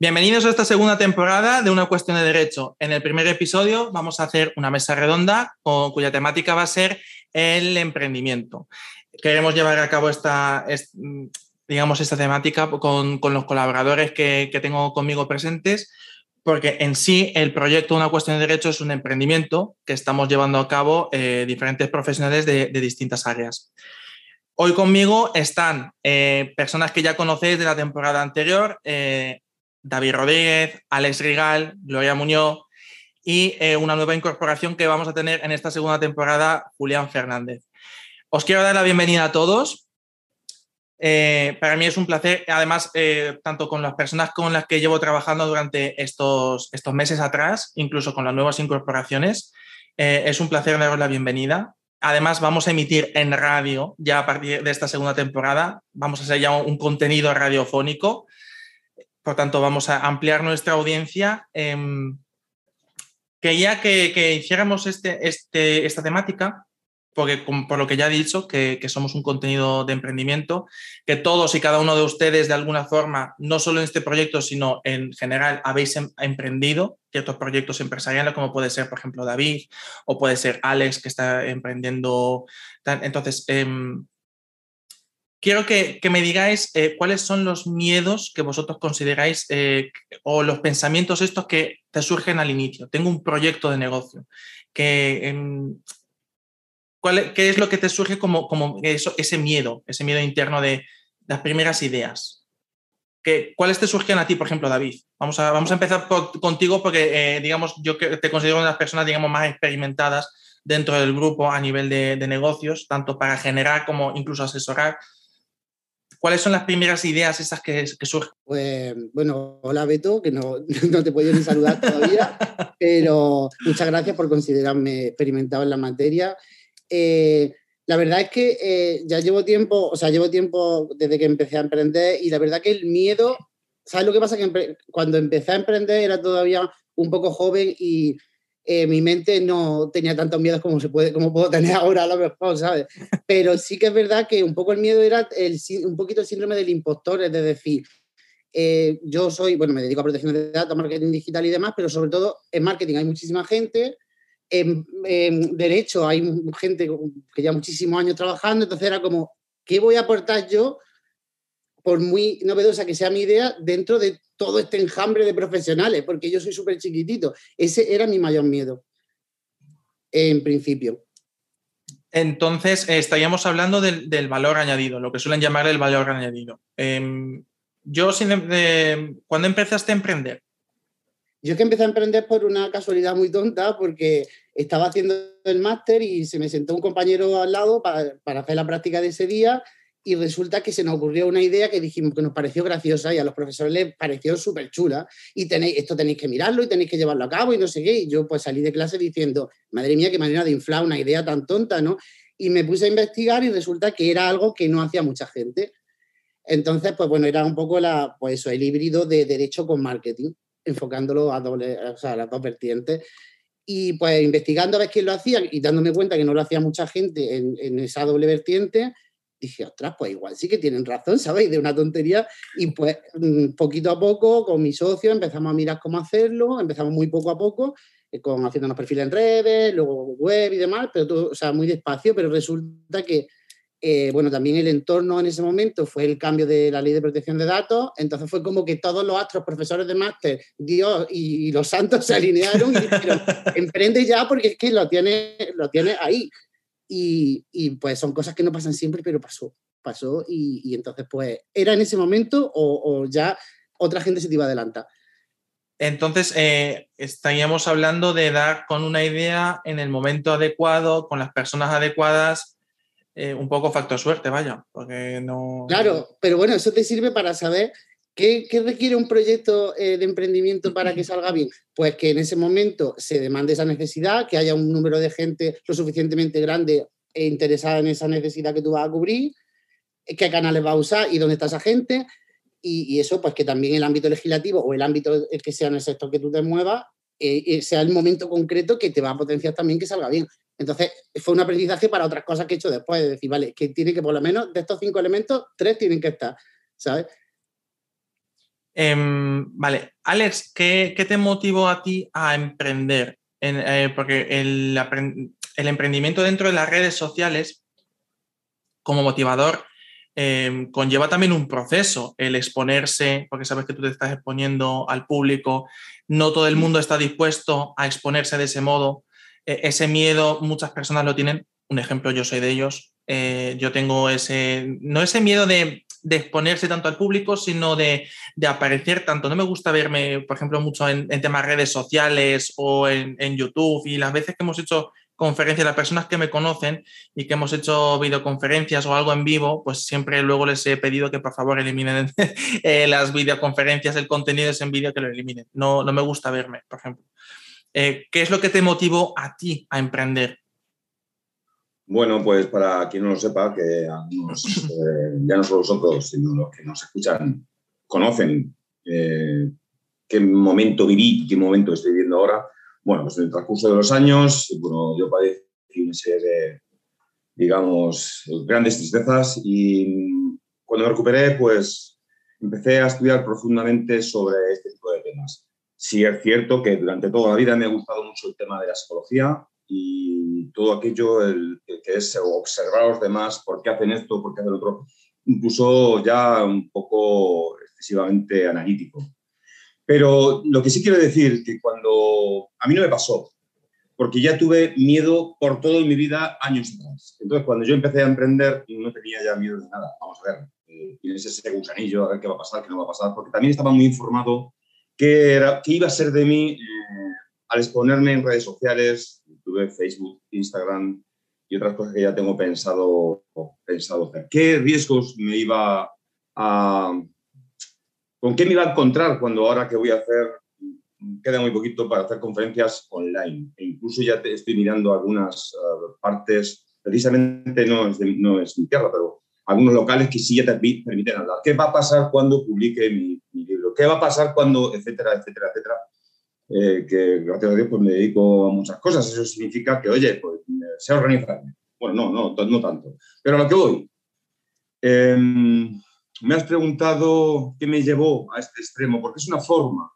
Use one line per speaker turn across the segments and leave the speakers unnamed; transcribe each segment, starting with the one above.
Bienvenidos a esta segunda temporada de Una cuestión de derecho. En el primer episodio vamos a hacer una mesa redonda cuya temática va a ser el emprendimiento. Queremos llevar a cabo esta, digamos, esta temática con, los colaboradores que, tengo conmigo presentes, porque en sí el proyecto Una cuestión de derecho es un emprendimiento que estamos llevando a cabo eh, diferentes profesionales de, distintas áreas. Hoy conmigo están eh, personas que ya conocéis de la temporada anterior, eh, David Rodríguez, Alex Rigal, Gloria Muñoz y eh, una nueva incorporación que vamos a tener en esta segunda temporada, Julián Fernández. Os quiero dar la bienvenida a todos. Eh, para mí es un placer, además, eh, tanto con las personas con las que llevo trabajando durante estos, estos meses atrás, incluso con las nuevas incorporaciones, es un placer daros la bienvenida. Además, vamos a emitir en radio ya a partir de esta segunda temporada. Vamos a hacer ya un contenido radiofónico por tanto, vamos a ampliar nuestra audiencia. Em, quería que, que hiciéramos este, este, esta temática, porque por lo que ya he dicho, que, somos un contenido de emprendimiento, que todos y cada uno de ustedes de alguna forma, no solo en este proyecto, sino en general, habéis em, emprendido ciertos proyectos empresariales, como puede ser, por ejemplo, David, o puede ser Alex, que está emprendiendo. Entonces, em, quiero que, me digáis eh, cuáles son los miedos que vosotros consideráis eh, o los pensamientos estos que te surgen al inicio. Tengo un proyecto de negocio. Que, em, ¿cuál, ¿Qué es lo que te surge como, como eso, ese miedo, ese miedo interno de las primeras ideas? ¿Qué, ¿Cuáles te surgen a ti, por ejemplo, David? Vamos a, vamos a empezar contigo porque, eh, digamos, yo te considero una de las personas, digamos, más experimentadas dentro del grupo a nivel de, de negocios, tanto para generar como incluso asesorar ¿Cuáles son las primeras ideas esas que, surgen?
Pues bueno, hola Beto, que no, no te puedo ni saludar todavía, pero muchas gracias por considerarme experimentado en la materia. Eh, la verdad es que eh, ya llevo tiempo, o sea, llevo tiempo desde que empecé a emprender y la verdad que el miedo, ¿sabes lo que pasa? Que cuando empecé a emprender era todavía un poco joven y eh, mi mente no tenía tantos miedos como, se puede, como puedo tener ahora a lo mejor, ¿sabes? Pero sí que es verdad que un poco el miedo era el, un poquito el síndrome del impostor, es decir, eh, yo soy, bueno, me dedico a protección de datos, marketing digital y demás, pero sobre todo en marketing hay muchísima gente, en, derecho hay gente que lleva muchísimos años trabajando, entonces era como, ¿qué voy a aportar yo? Por muy novedosa que sea mi idea, dentro de todo este enjambre de profesionales, porque yo soy súper chiquitito. Ese era mi mayor miedo, en principio.
Entonces, eh, estaríamos hablando del, valor añadido, lo que suelen llamar el valor añadido. Em, yo, ¿cuándo empezaste a emprender?
Yo es que empecé a emprender por una casualidad muy tonta, porque estaba haciendo el máster y se me sentó un compañero al lado para, para hacer la práctica de ese día y resulta que se nos ocurrió una idea que dijimos que nos pareció graciosa y a los profesores les pareció súper chula y tenéis, esto tenéis que mirarlo y tenéis que llevarlo a cabo y no sé qué. Y yo pues salí de clase diciendo, madre mía, qué manera de inflar una idea tan tonta, ¿no? Y me puse a investigar y resulta que era algo que no hacía mucha gente. Entonces, pues bueno, era un poco la, pues eso, el híbrido de derecho con marketing, enfocándolo a, doble, o sea, a las dos vertientes. Y pues investigando a ver quién lo hacía y dándome cuenta que no lo hacía mucha gente en, en esa doble vertiente, dije, ostras, pues igual sí que tienen razón, ¿sabéis? De una tontería. Y pues mm, poquito a poco, con mi socio, empezamos a mirar cómo hacerlo, empezamos muy poco a poco, eh, con haciéndonos perfiles en redes, luego web y demás, pero todo, o sea, muy despacio, pero resulta que, eh, bueno, también el entorno en ese momento fue el cambio de la ley de protección de datos, entonces fue como que todos los astros, profesores de máster, Dios y, los santos se alinearon y dijeron, emprende ya porque es que lo tiene, lo tiene ahí. Y, pues son cosas que no pasan siempre, pero pasó, pasó y, entonces pues era en ese momento o, ya otra gente se te iba a adelantar.
Entonces, eh, estaríamos hablando de dar con una idea en el momento adecuado, con las personas adecuadas, eh, un poco factor suerte, vaya, porque no...
Claro, pero bueno, eso te sirve para saber ¿Qué, requiere un proyecto eh, de emprendimiento para que salga bien? Pues que en ese momento se demande esa necesidad, que haya un número de gente lo suficientemente grande e interesada en esa necesidad que tú vas a cubrir, eh, qué canales va a usar y dónde está esa gente. Y, eso, pues que también el ámbito legislativo o el ámbito que sea en el sector que tú te muevas, eh, sea el momento concreto que te va a potenciar también que salga bien. Entonces, fue un aprendizaje para otras cosas que he hecho después, de decir, vale, que tiene que por lo menos de estos cinco elementos, tres tienen que estar, ¿sabes?
Em, vale, Alex, ¿qué, te motivó a ti a emprender? Eh, porque el, emprendimiento dentro de las redes sociales, como motivador, em, conlleva también un proceso, el exponerse, porque sabes que tú te estás exponiendo al público, no todo el mundo está dispuesto a exponerse de ese modo, e, ese miedo muchas personas lo tienen, un ejemplo, yo soy de ellos, eh, yo tengo ese, no ese miedo de, exponerse tanto al público, sino de, aparecer tanto. No me gusta verme, por ejemplo, mucho en, temas redes sociales o en, YouTube y las veces que hemos hecho conferencias, las personas que me conocen y que hemos hecho videoconferencias o algo en vivo, pues siempre luego les he pedido que por favor eliminen eh, las videoconferencias, el contenido es en vídeo, que lo eliminen. No, no me gusta verme, por ejemplo. Eh, ¿Qué es lo que te motivó a ti a emprender?
Bueno, pues para quien no lo sepa, que eh, ya no solo nosotros, sino los que nos escuchan, conocen eh, qué momento viví, qué momento estoy viviendo ahora. Bueno, pues en el transcurso de los años, bueno, yo padecí una serie de, digamos, grandes tristezas y cuando me recuperé, pues empecé a estudiar profundamente sobre este tipo de temas. Sí es cierto que durante toda la vida me ha gustado mucho el tema de la psicología, y todo aquello el, que es observar a los demás, por qué hacen esto, por qué hacen otro, incluso ya un poco excesivamente analítico. Pero lo que sí quiero decir que cuando a mí no me pasó, porque ya tuve miedo por todo en mi vida años atrás. Entonces, cuando yo empecé a emprender, no tenía ya miedo de nada. Vamos a ver, eh, tienes ese gusanillo, a ver qué va a pasar, qué no va a pasar, porque también estaba muy informado qué, era, qué iba a ser de mí eh, al exponerme en redes sociales, Facebook, Instagram y otras cosas que ya tengo pensado, pensado hacer. ¿Qué riesgos me iba a... ¿Con qué me iba a encontrar cuando ahora que voy a hacer, queda muy poquito para hacer conferencias online? E incluso ya estoy mirando algunas eh, partes, precisamente no es, no es mi tierra, pero algunos locales que sí ya te permiten hablar. ¿Qué va a pasar cuando publique mi, mi libro? ¿Qué va a pasar cuando, etcétera, etcétera, etcétera? Eh, que gracias a Dios pues, me dedico a muchas cosas. Eso significa que, oye, pues sé organizarme. Bueno, no, no, no tanto. Pero a lo que voy. Em, me has preguntado qué me llevó a este extremo, porque es una forma,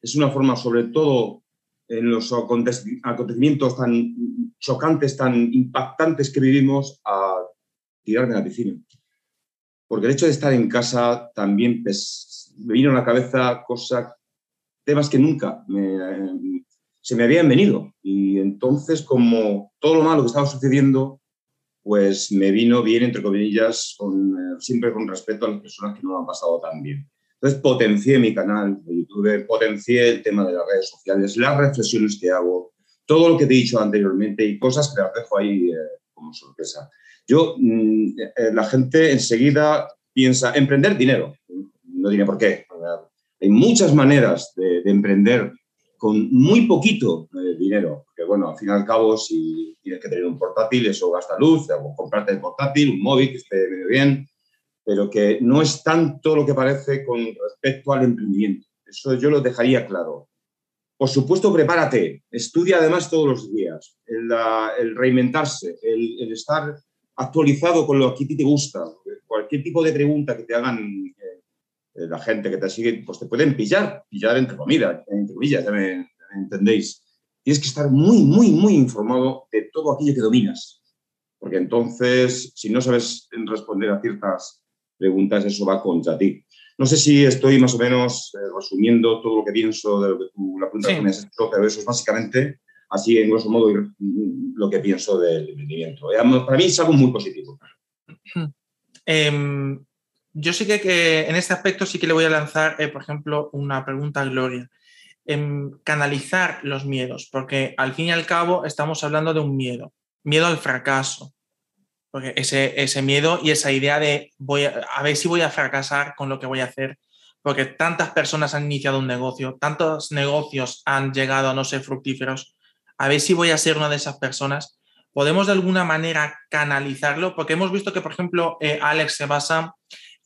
es una forma sobre todo en los acontecimientos tan chocantes, tan impactantes que vivimos, a tirarme a la piscina. Porque el hecho de estar en casa también pues, me vino a la cabeza cosas temas que nunca se me habían venido. Y entonces, como todo lo malo que estaba sucediendo, pues me vino bien, entre comillas, con, eh, siempre con respeto a las personas que no lo han pasado tan bien. Entonces potencié mi canal de YouTube, potencié el tema de las redes sociales, las reflexiones que hago, todo lo que te he dicho anteriormente y cosas que las dejo ahí eh, como sorpresa. Yo, mm, eh, la gente enseguida piensa, emprender dinero. No tiene por qué. Hay muchas maneras de, emprender con muy poquito eh, dinero, porque bueno, al fin y al cabo, si tienes que tener un portátil, eso gasta luz, o comprarte el portátil, un móvil que esté medio bien, pero que no es tanto lo que parece con respecto al emprendimiento. Eso yo lo dejaría claro. Por supuesto, prepárate, estudia además todos los días, el, reinventarse, el, el, estar actualizado con lo que a ti te gusta. Cualquier tipo de pregunta que te hagan eh, la gente que te sigue, pues te pueden pillar, pillar entre comillas, entre comillas, ya me, entendéis. Tienes que estar muy, muy, muy informado de todo aquello que dominas, porque entonces, si no sabes responder a ciertas preguntas, eso va contra ti. No sé si estoy más o menos eh, resumiendo todo lo que pienso de lo que tú, la pregunta que me has hecho, pero eso es básicamente, así en grosso modo, lo que pienso del emprendimiento. Eh, para mí es algo muy positivo.
Eh, yo sí que, en este aspecto sí que le voy a lanzar, eh, por ejemplo, una pregunta a Gloria. En canalizar los miedos, porque al fin y al cabo estamos hablando de un miedo, miedo al fracaso, porque ese, ese miedo y esa idea de voy a, ver si voy a fracasar con lo que voy a hacer, porque tantas personas han iniciado un negocio, tantos negocios han llegado a no ser fructíferos, a ver si voy a ser una de esas personas. ¿Podemos de alguna manera canalizarlo? Porque hemos visto que, por ejemplo, eh, Alex se basa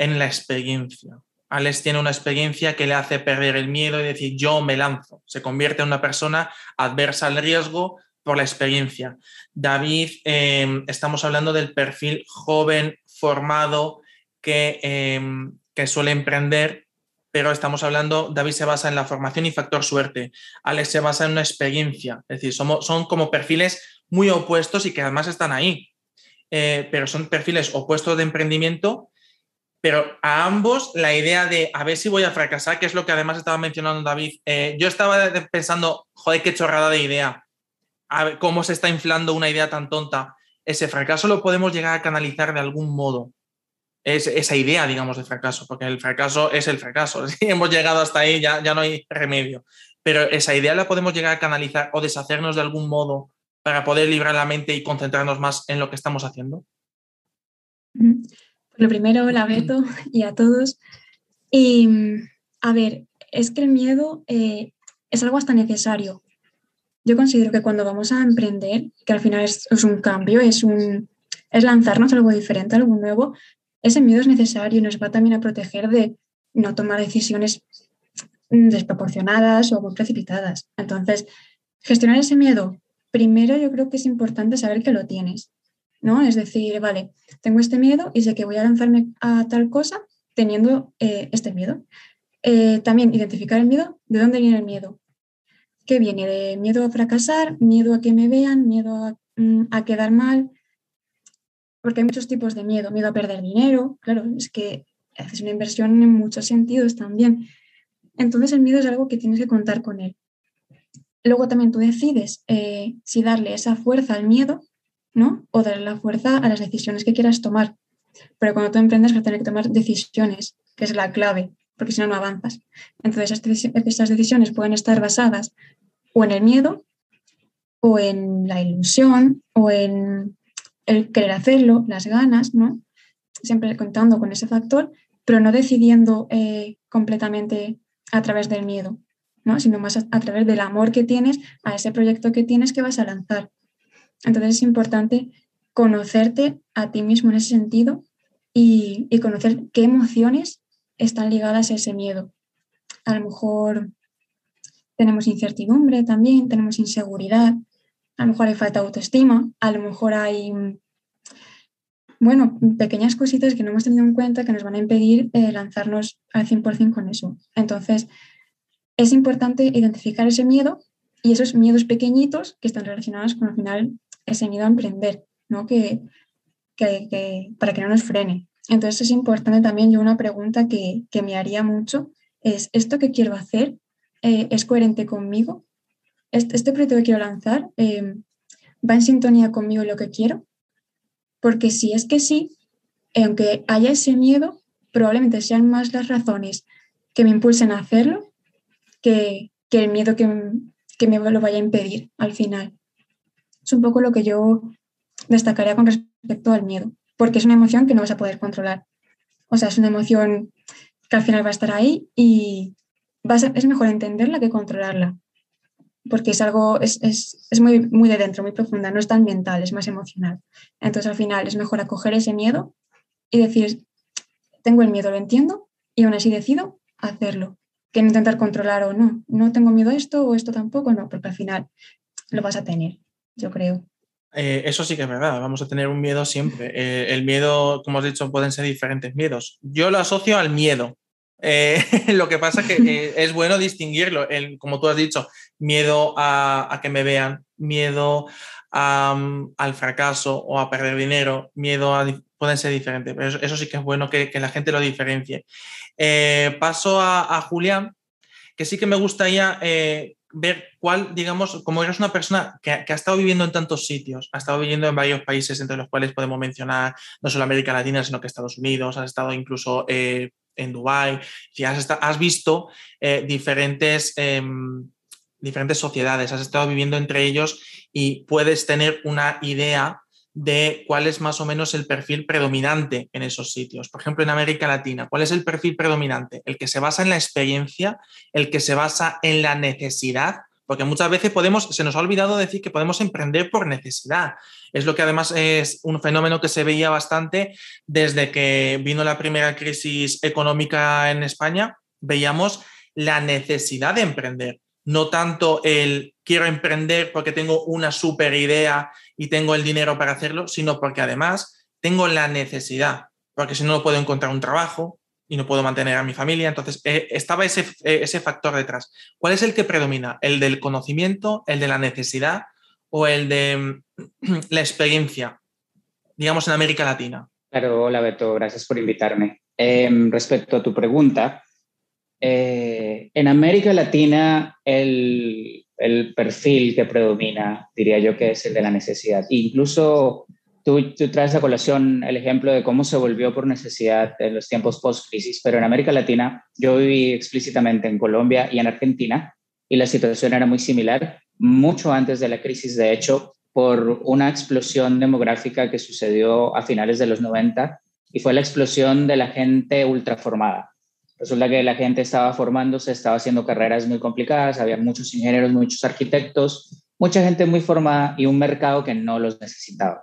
en la experiencia. Alex tiene una experiencia que le hace perder el miedo y decir yo me lanzo. Se convierte en una persona adversa al riesgo por la experiencia. David, em, estamos hablando del perfil joven, formado, que, em, que suele emprender pero estamos hablando, David se basa en la formación y factor suerte, Alex se basa en una experiencia, es decir, somos, son como perfiles muy opuestos y que además están ahí, eh, pero son perfiles opuestos de emprendimiento, pero a ambos la idea de a ver si voy a fracasar, que es lo que además estaba mencionando David, eh, yo estaba pensando, joder, qué chorrada de idea, cómo se está inflando una idea tan tonta, ese fracaso lo podemos llegar a canalizar de algún modo es esa idea, digamos, de fracaso, porque el fracaso es el fracaso. Si hemos llegado hasta ahí, ya, ya no hay remedio. Pero esa idea la podemos llegar a canalizar o deshacernos de algún modo para poder librar la mente y concentrarnos más en lo que estamos haciendo.
Lo primero, la Beto y a todos. Y a ver, es que el miedo eh, es algo hasta necesario. Yo considero que cuando vamos a emprender, que al final es, es un cambio, es, un, es lanzarnos algo diferente, algo nuevo, ese miedo es necesario y nos va también a proteger de no tomar decisiones desproporcionadas o muy precipitadas. Entonces, gestionar ese miedo, primero yo creo que es importante saber que lo tienes, ¿no? Es decir, vale, tengo este miedo y sé que voy a lanzarme a tal cosa teniendo eh, este miedo. Eh, también identificar el miedo, ¿de dónde viene el miedo? ¿Qué viene? ¿De miedo a fracasar? ¿Miedo a que me vean? ¿Miedo a, mm, a quedar mal? porque hay muchos tipos de miedo, miedo a perder dinero, claro, es que haces una inversión en muchos sentidos también. Entonces el miedo es algo que tienes que contar con él. Luego también tú decides eh, si darle esa fuerza al miedo, ¿no? O darle la fuerza a las decisiones que quieras tomar. Pero cuando tú emprendes vas a tener que tomar decisiones, que es la clave, porque si no, no avanzas. Entonces estas decisiones pueden estar basadas o en el miedo, o en la ilusión, o en el querer hacerlo, las ganas, ¿no? Siempre contando con ese factor, pero no decidiendo eh, completamente a través del miedo, ¿no? Sino más a, través del amor que tienes a ese proyecto que tienes que vas a lanzar. Entonces es importante conocerte a ti mismo en ese sentido y, conocer qué emociones están ligadas a ese miedo. A lo mejor tenemos incertidumbre también, tenemos inseguridad, a lo mejor hay falta de autoestima, a lo mejor hay, bueno, pequeñas cositas que no hemos tenido en cuenta que nos van a impedir eh, lanzarnos al 100% con eso. Entonces, es importante identificar ese miedo y esos miedos pequeñitos que están relacionados con al final ese miedo a emprender, ¿no? Que, para que no nos frene. Entonces es importante también, yo una pregunta que, me haría mucho es, ¿esto que quiero hacer eh, es coherente conmigo? este, proyecto que quiero lanzar em, va en sintonía conmigo lo que quiero, porque si es que sí, aunque haya ese miedo, probablemente sean más las razones que me impulsen a hacerlo que, el miedo que, que, me lo vaya a impedir al final. Es un poco lo que yo destacaría con respecto al miedo, porque es una emoción que no vas a poder controlar. O sea, es una emoción que al final va a estar ahí y es mejor entenderla que controlarla porque es algo, es, muy, muy de dentro, muy profunda, no es tan mental, es más emocional. Entonces al final es mejor acoger ese miedo y decir, tengo el miedo, lo entiendo, y aún así decido hacerlo, que intentar controlar o no, no tengo miedo a esto o esto tampoco, no, porque al final lo vas a tener, yo creo.
Eh, eso sí que es verdad, vamos a tener un miedo siempre. Eh, el miedo, como has dicho, pueden ser diferentes miedos. Yo lo asocio al miedo, eh, lo que pasa es que es bueno distinguirlo, el, como tú has dicho, miedo a, que me vean, miedo al fracaso o a perder dinero, miedo a... pueden ser diferentes, pero eso, sí que es bueno que, la gente lo diferencie. Paso a, Julián, que sí que me gustaría ver cuál, digamos, como eres una persona que, ha estado viviendo en tantos sitios, ha estado viviendo en varios países, entre los cuales podemos mencionar no solo América Latina, sino que Estados Unidos, has estado incluso en Dubái, si has, has visto eh, diferentes, em, diferentes sociedades, has estado viviendo entre ellos y puedes tener una idea de cuál es más o menos el perfil predominante en esos sitios. Por ejemplo, en América Latina, ¿cuál es el perfil predominante? El que se basa en la experiencia, el que se basa en la necesidad, porque muchas veces podemos, se nos ha olvidado decir que podemos emprender por necesidad. Es lo que además es un fenómeno que se veía bastante desde que vino la primera crisis económica en España. Veíamos la necesidad de emprender, no tanto el quiero emprender porque tengo una super idea y tengo el dinero para hacerlo, sino porque además tengo la necesidad, porque si no, no puedo encontrar un trabajo, y no puedo mantener a mi familia. Entonces, eh, estaba ese, eh, ese factor detrás. ¿Cuál es el que predomina? ¿El del conocimiento, el de la necesidad o el de mm, la experiencia, digamos, en América Latina?
Claro, hola Beto, gracias por invitarme. Em, respecto a tu pregunta, eh, en América Latina el, el, perfil que predomina, diría yo que es el de la necesidad. Incluso tú, tú, traes a colación el ejemplo de cómo se volvió por necesidad en los tiempos post-crisis, pero en América Latina yo viví explícitamente en Colombia y en Argentina y la situación era muy similar, mucho antes de la crisis, de hecho, por una explosión demográfica que sucedió a finales de los 90 y fue la explosión de la gente ultraformada. Resulta que la gente estaba formándose, estaba haciendo carreras muy complicadas, había muchos ingenieros, muchos arquitectos, mucha gente muy formada y un mercado que no los necesitaba.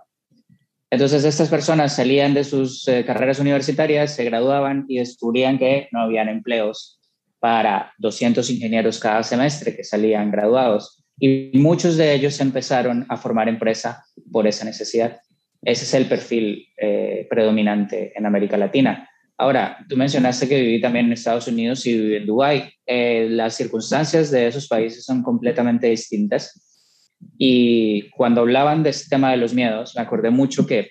Entonces estas personas salían de sus eh, carreras universitarias, se graduaban y descubrían que no habían empleos para 200 ingenieros cada semestre que salían graduados. Y muchos de ellos empezaron a formar empresa por esa necesidad. Ese es el perfil eh, predominante en América Latina. Ahora, tú mencionaste que viví también en Estados Unidos y viví en Dubái. Eh, las circunstancias de esos países son completamente distintas. Y cuando hablaban de este tema de los miedos, me acordé mucho que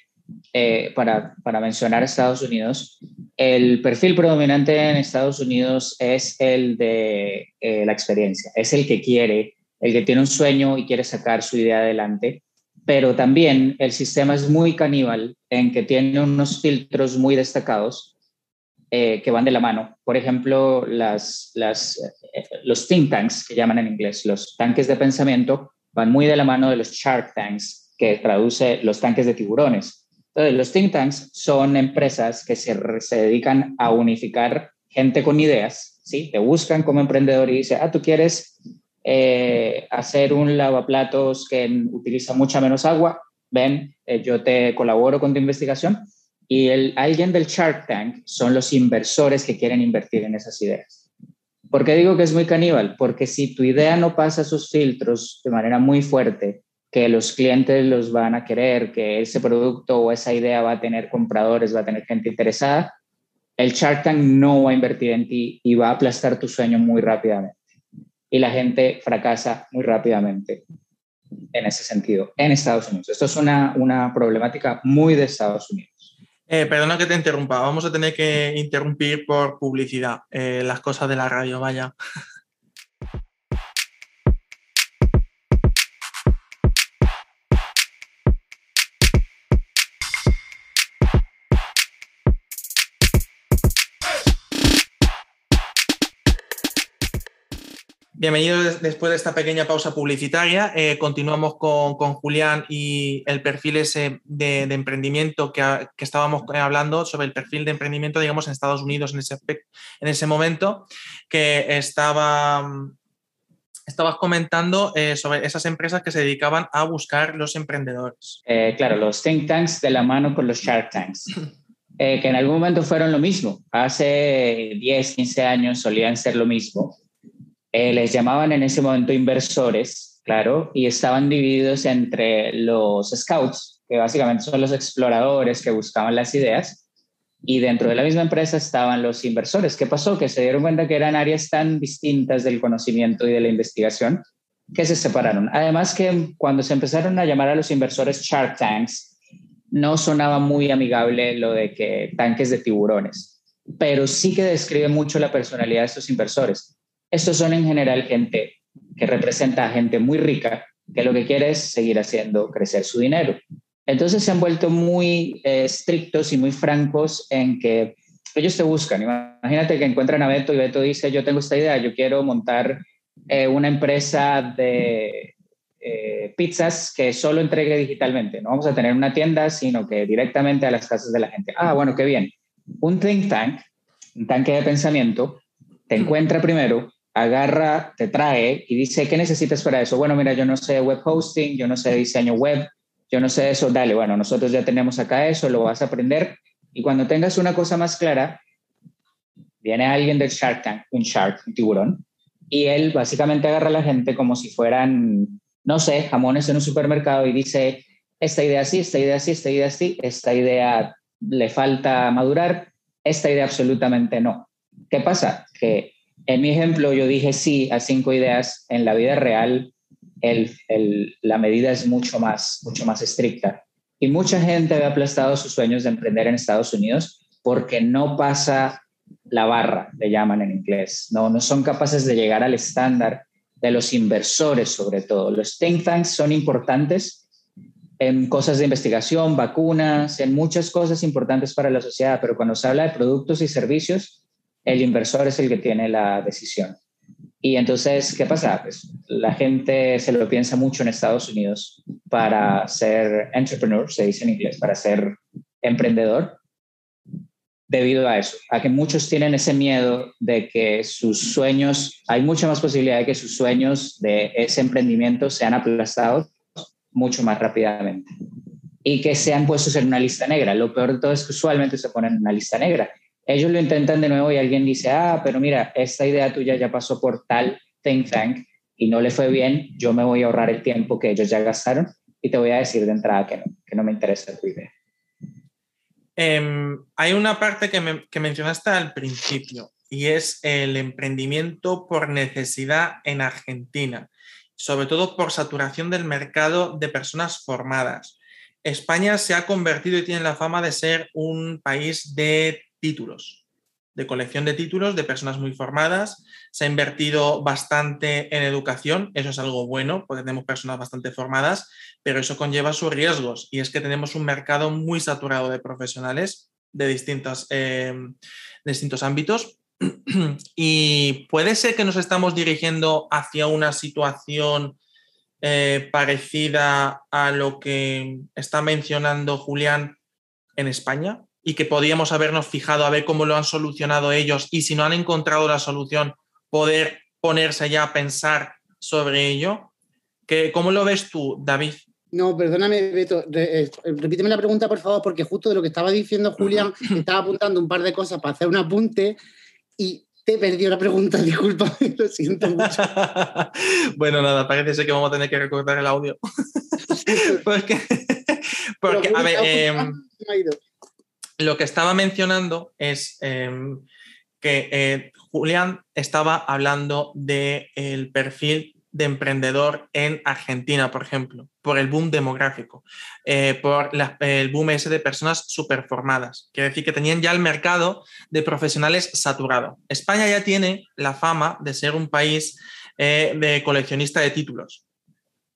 eh, para, para, mencionar Estados Unidos, el perfil predominante en Estados Unidos es el de la experiencia, es el que quiere, el que tiene un sueño y quiere sacar su idea adelante pero también el sistema es muy caníbal en que tiene unos filtros muy destacados eh, que van de la mano. Por ejemplo, eh, los think tanks, que llaman en inglés, los tanques de pensamiento, van muy de la mano de los shark tanks, que traduce los tanques de tiburones. Entonces, los think tanks son empresas que se, se dedican a unificar gente con ideas, ¿sí? Te buscan como emprendedor y dicen, ah, tú quieres eh, hacer un lavaplatos que utiliza mucha menos agua, ven, yo te colaboro con tu investigación. Y el, alguien del Shark Tank son los inversores que quieren invertir en esas ideas. ¿Por qué digo que es muy caníbal? Porque si tu idea no pasa esos filtros de manera muy fuerte, que los clientes los van a querer, que ese producto o esa idea va a tener compradores, va a tener gente interesada, el Shark Tank no va a invertir en ti y va a aplastar tu sueño muy rápidamente y la gente fracasa muy rápidamente en ese sentido en Estados Unidos. Esto es una, una problemática muy de Estados Unidos.
Eh, perdona que te interrumpa, vamos a tener que interrumpir por publicidad eh, las cosas de la radio, vaya. Bienvenidos después de esta pequeña pausa publicitaria. Eh, continuamos con, Julián y el perfil ese de, emprendimiento que, estábamos hablando sobre el perfil de emprendimiento, digamos, en Estados Unidos en ese, en ese momento, que estaba, estabas comentando eh, sobre esas empresas que se dedicaban a buscar los emprendedores.
Eh, claro, los think tanks de la mano con los shark tanks. que en algún momento fueron lo mismo. Hace 10, 15 años solían ser lo mismo eh, les llamaban en ese momento inversores, claro, y estaban divididos entre los scouts, que básicamente son los exploradores que buscaban las ideas, y dentro de la misma empresa estaban los inversores. ¿Qué pasó? Que se dieron cuenta que eran áreas tan distintas del conocimiento y de la investigación que se separaron. Además que cuando se empezaron a llamar a los inversores Shark Tanks, no sonaba muy amigable lo de que tanques de tiburones, pero sí que describe mucho la personalidad de estos inversores. Estos son en general gente que representa a gente muy rica que lo que quiere es seguir haciendo crecer su dinero. Entonces se han vuelto muy eh, estrictos y muy francos en que ellos te buscan. Imagínate que encuentran a Beto y Beto dice, yo tengo esta idea, yo quiero montar eh, una empresa de eh, pizzas que solo entregue digitalmente. No vamos a tener una tienda, sino que directamente a las casas de la gente. Ah, bueno, qué bien. Un think tank, un tanque de pensamiento, te encuentra primero, agarra, te trae y dice, ¿qué necesitas para eso? Bueno, mira, yo no sé web hosting, yo no sé diseño web, yo no sé eso, dale, bueno, nosotros ya tenemos acá eso, lo vas a aprender y cuando tengas una cosa más clara, viene alguien del Shark Tank, un shark, un tiburón, y él básicamente agarra a la gente como si fueran, no sé, jamones en un supermercado y dice, esta idea sí, esta idea sí, esta idea sí, esta idea le falta madurar, esta idea absolutamente no. ¿Qué pasa? Que en mi ejemplo yo dije sí a cinco ideas, en la vida real la medida es mucho más, mucho más estricta. Y mucha gente ha aplastado sus sueños de emprender en Estados Unidos porque no pasa la barra, le llaman en inglés. No, no son capaces de llegar al estándar de los inversores, sobre todo. Los think tanks son importantes en cosas de investigación, vacunas, en muchas cosas importantes para la sociedad, pero cuando se habla de productos y servicios, el inversor es el que tiene la decisión. Y entonces, ¿qué pasa? Pues la gente se lo piensa mucho en Estados Unidos para ser entrepreneur, se dice en inglés, para ser emprendedor, debido a eso, a que muchos tienen ese miedo de que sus sueños, hay mucha más posibilidad de que sus sueños de ese emprendimiento sean aplastados mucho más rápidamente y que sean puestos en una lista negra. Lo peor de todo es que usualmente se ponen en una lista negra ellos lo intentan de nuevo y alguien dice, ah, pero mira, esta idea tuya ya pasó por tal think tank y no le fue bien, yo me voy a ahorrar el tiempo que ellos ya gastaron y te voy a decir de entrada que no, que no me interesa tu idea.
Em, hay una parte que, que mencionaste al principio y es el emprendimiento por necesidad en Argentina, sobre todo por saturación del mercado de personas formadas. España se ha convertido y tiene la fama de ser un país de títulos, de colección de títulos de personas muy formadas. Se ha invertido bastante en educación, eso es algo bueno, porque tenemos personas bastante formadas, pero eso conlleva sus riesgos y es que tenemos un mercado muy saturado de profesionales de, distintos, eh, distintos ámbitos. y puede ser que nos estamos dirigiendo hacia una situación eh, parecida a lo que está mencionando Julián en España, y que podíamos habernos fijado a ver cómo lo han solucionado ellos y si no han encontrado la solución, poder ponerse ya a pensar sobre ello. ¿Qué, ¿Cómo lo ves tú, David?
No, perdóname, Beto. Eh, repíteme la pregunta, por favor, porque justo de lo que estaba diciendo Julián, estaba apuntando un par de cosas para hacer un apunte y te perdió la pregunta, disculpa, lo siento mucho.
bueno, nada, parece ser que vamos a tener que recortar el audio. porque, porque a ver, lo que estaba mencionando es em, que eh, Julián estaba hablando del perfil de emprendedor en Argentina, por ejemplo, por el boom demográfico, eh, por el boom ese de personas superformadas. Quiere decir que tenían ya el mercado de profesionales saturado. España ya tiene la fama de ser un país eh, de coleccionista de títulos.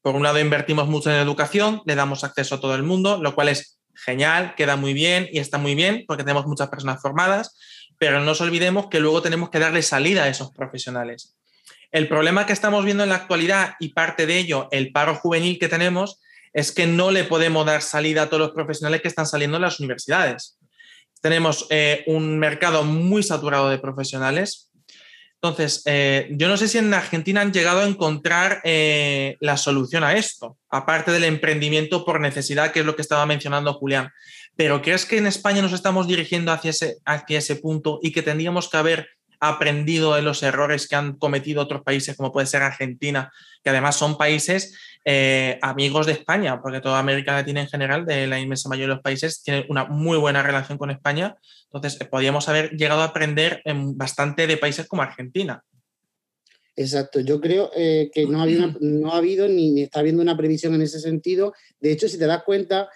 Por un lado, invertimos mucho en educación, le damos acceso a todo el mundo, lo cual es genial, queda muy bien y está muy bien porque tenemos muchas personas formadas, pero no nos olvidemos que luego tenemos que darle salida a esos profesionales. El problema que estamos viendo en la actualidad y parte de ello, el paro juvenil que tenemos, es que no le podemos dar salida a todos los profesionales que están saliendo de las universidades. Tenemos eh, un mercado muy saturado de profesionales, entonces, eh, yo no sé si en Argentina han llegado a encontrar eh, la solución a esto, aparte del emprendimiento por necesidad, que es lo que estaba mencionando Julián. Pero ¿crees que en España nos estamos dirigiendo hacia ese, hacia ese punto y que tendríamos que haber aprendido de los errores que han cometido otros países, como puede ser Argentina, que además son países eh, amigos de España, porque toda América Latina en general, de la inmensa mayoría de los países, tiene una muy buena relación con España. Entonces, eh, podríamos haber llegado a aprender en bastante de países como Argentina.
Exacto, yo creo eh, que no ha, habido, no ha habido ni, ni, está habiendo una previsión en ese sentido. De hecho, si te das cuenta,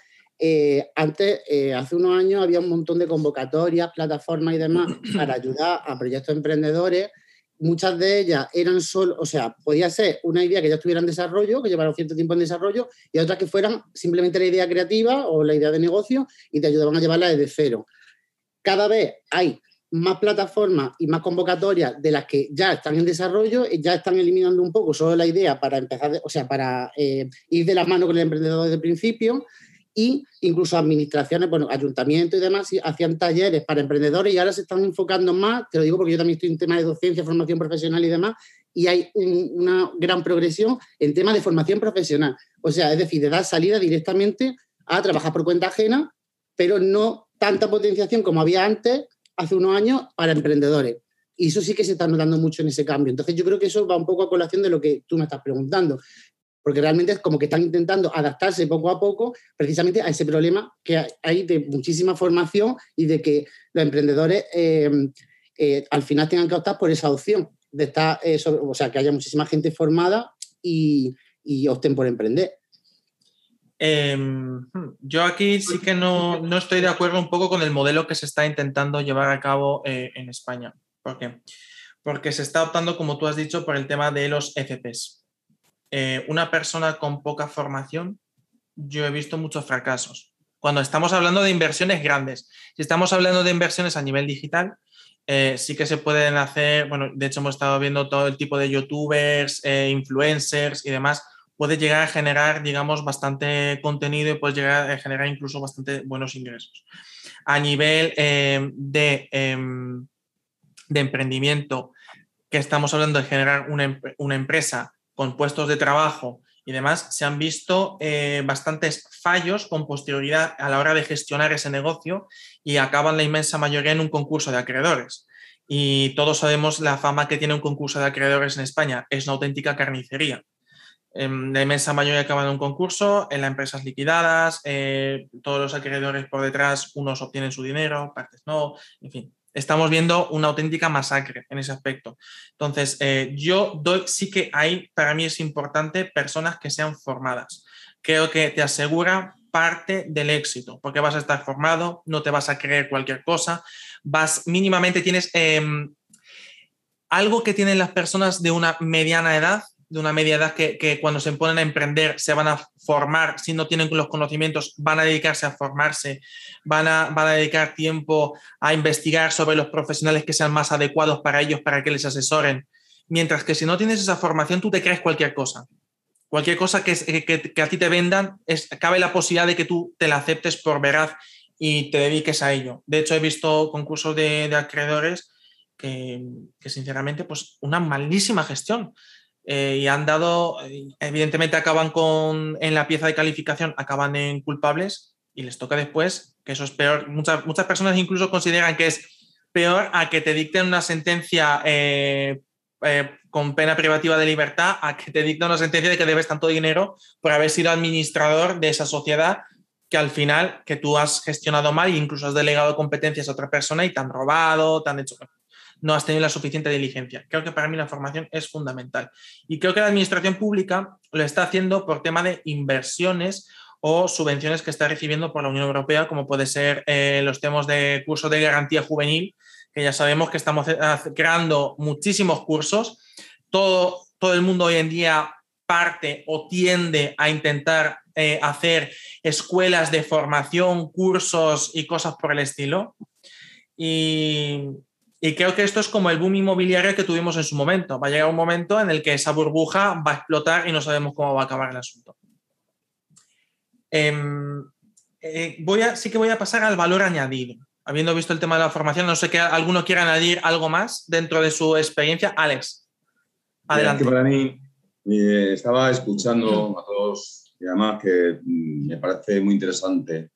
antes, hace unos años, había un montón de convocatorias, plataformas y demás para ayudar a proyectos emprendedores muchas de ellas eran solo, o sea, podía ser una idea que ya estuviera en desarrollo, que llevara cierto tiempo en desarrollo, y otras que fueran simplemente la idea creativa o la idea de negocio y te ayudaban a llevarla desde cero. Cada vez hay más plataformas y más convocatorias de las que ya están en desarrollo, ya están eliminando un poco solo la idea para empezar, o sea, para eh, ir de la mano con el emprendedor desde el principio y incluso administraciones, bueno, ayuntamientos y demás hacían talleres para emprendedores y ahora se están enfocando más, te lo digo porque yo también estoy en temas de docencia, formación profesional y demás, y hay una gran progresión en temas de formación profesional. O sea, es decir, de dar salida directamente a trabajar por cuenta ajena, pero no tanta potenciación como había antes, hace unos años, para emprendedores. Y eso sí que se está notando mucho en ese cambio. Entonces yo creo que eso va un poco a colación de lo que tú me estás preguntando porque realmente es como que están intentando adaptarse poco a poco precisamente a ese problema que hay de muchísima formación y de que los emprendedores eh, eh, al final tengan que optar por esa opción de estar, eh, o sea, que haya muchísima gente formada y, y opten por emprender.
Em, yo aquí sí que no, no, estoy de acuerdo un poco con el modelo que se está intentando llevar a cabo en España. ¿Por qué? Porque se está optando, como tú has dicho, por el tema de los FPs. Eh, una persona con poca formación, yo he visto muchos fracasos. Cuando estamos hablando de inversiones grandes, si estamos hablando de inversiones a nivel digital, eh, sí que se pueden hacer, bueno, de hecho hemos estado viendo todo el tipo de youtubers, eh, influencers y demás, puede llegar a generar, digamos, bastante contenido y puede llegar a generar incluso bastante buenos ingresos. A nivel de, em, de, emprendimiento, que estamos hablando de generar una, una empresa con puestos de trabajo y demás, se han visto eh, bastantes fallos con posterioridad a la hora de gestionar ese negocio y acaban la inmensa mayoría en un concurso de acreedores. Y todos sabemos la fama que tiene un concurso de acreedores en España. Es una auténtica carnicería. Em, la inmensa mayoría acaban en un concurso, en las empresas liquidadas, eh, todos los acreedores por detrás, unos obtienen su dinero, partes no, en fin estamos viendo una auténtica masacre en ese aspecto. Entonces, eh, yo doy, sí que hay, para mí es importante, personas que sean formadas. Creo que te asegura parte del éxito, porque vas a estar formado, no te vas a creer cualquier cosa, vas mínimamente, tienes em, algo que tienen las personas de una mediana edad, de una media edad que, cuando se ponen a emprender se van a formar, si no tienen los conocimientos, van a dedicarse a formarse, van a, van a dedicar tiempo a investigar sobre los profesionales que sean más adecuados para ellos, para que les asesoren. Mientras que si no tienes esa formación, tú te crees cualquier cosa. Cualquier cosa que, que, a ti te vendan, es, cabe la posibilidad de que tú te la aceptes por veraz y te dediques a ello. De hecho, he visto concursos de, de acreedores que, que, sinceramente, pues una malísima gestión. Eh, y han dado, evidentemente acaban con, en la pieza de calificación, acaban en culpables y les toca después, que eso es peor. Muchas, muchas personas incluso consideran que es peor a que te dicten una sentencia eh, eh, con pena privativa de libertad, a que te dicten una sentencia de que debes tanto dinero por haber sido administrador de esa sociedad que al final que tú has gestionado mal e incluso has delegado competencias a otra persona y te han robado, te han hecho no has tenido la suficiente diligencia. Creo que para mí la formación es fundamental. Y creo que la administración pública lo está haciendo por tema de inversiones o subvenciones que está recibiendo por la Unión Europea, como puede ser eh, los temas de cursos de garantía juvenil, que ya sabemos que estamos eh, creando muchísimos cursos. Todo, todo el mundo hoy en día parte o tiende a intentar eh, hacer escuelas de formación, cursos y cosas por el estilo. Y, y creo que esto es como el boom inmobiliario que tuvimos en su momento. Va a llegar un momento en el que esa burbuja va a explotar y no sabemos cómo va a acabar el asunto. Em, eh, voy a, sí que voy a pasar al valor añadido. Habiendo visto el tema de la formación, no sé que alguno quiera añadir algo más dentro de su experiencia. Alex,
adelante. para mí, eh, estaba escuchando a todos y además que mm, me parece muy interesante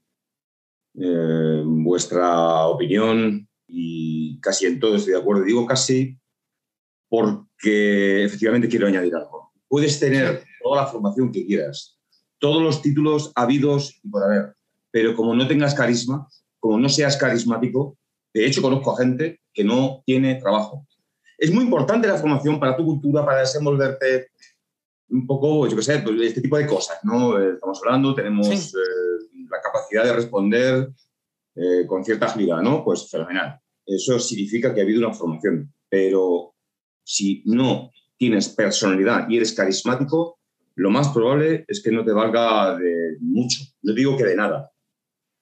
eh, vuestra opinión, y casi en todo estoy de acuerdo. Digo casi porque efectivamente quiero añadir algo. Puedes tener toda la formación que quieras, todos los títulos habidos y por haber, pero como no tengas carisma, como no seas carismático, de hecho conozco a gente que no tiene trabajo. Es muy importante la formación para tu cultura, para desenvolverte un poco, yo qué sé, pues, este tipo de cosas, ¿no? Eh, estamos hablando, tenemos eh, la capacidad de responder eh, con cierta agilidad, ¿no? Pues fenomenal. Eso significa que ha habido una formación. Pero si no tienes personalidad y eres carismático, lo más probable es que no te valga de mucho. No digo que de nada.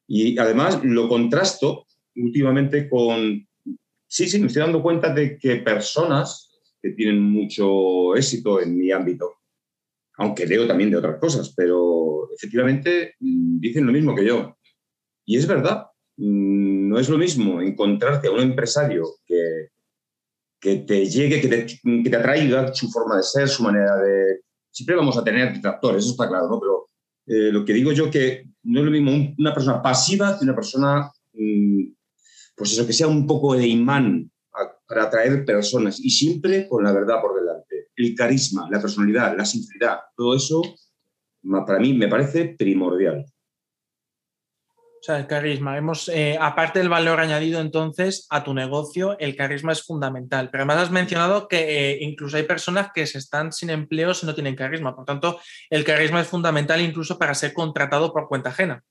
Y además lo contrasto últimamente con... Sí, sí, me estoy dando cuenta de que personas que tienen mucho éxito en mi ámbito, aunque leo también de otras cosas, pero efectivamente mm, dicen lo mismo que yo. Y es verdad, Mm, no es lo mismo encontrarte a un empresario que, que te llegue, que te, que te, atraiga su forma de ser, su manera de... Siempre vamos a tener detractores, eso está claro, ¿no? Pero eh, lo que digo yo que no es lo mismo una persona pasiva que una persona, mm, pues eso, que sea un poco de imán para atraer personas y siempre con la verdad por delante. el carisma, la personalidad, la sinceridad, todo eso para mí me parece primordial.
O sea, el carisma. Hemos, eh, aparte del valor añadido entonces a tu negocio, el carisma es fundamental. Pero además has mencionado que eh, incluso hay personas que se están sin empleo si no tienen carisma. Por tanto, el carisma es fundamental incluso para ser contratado por cuenta ajena.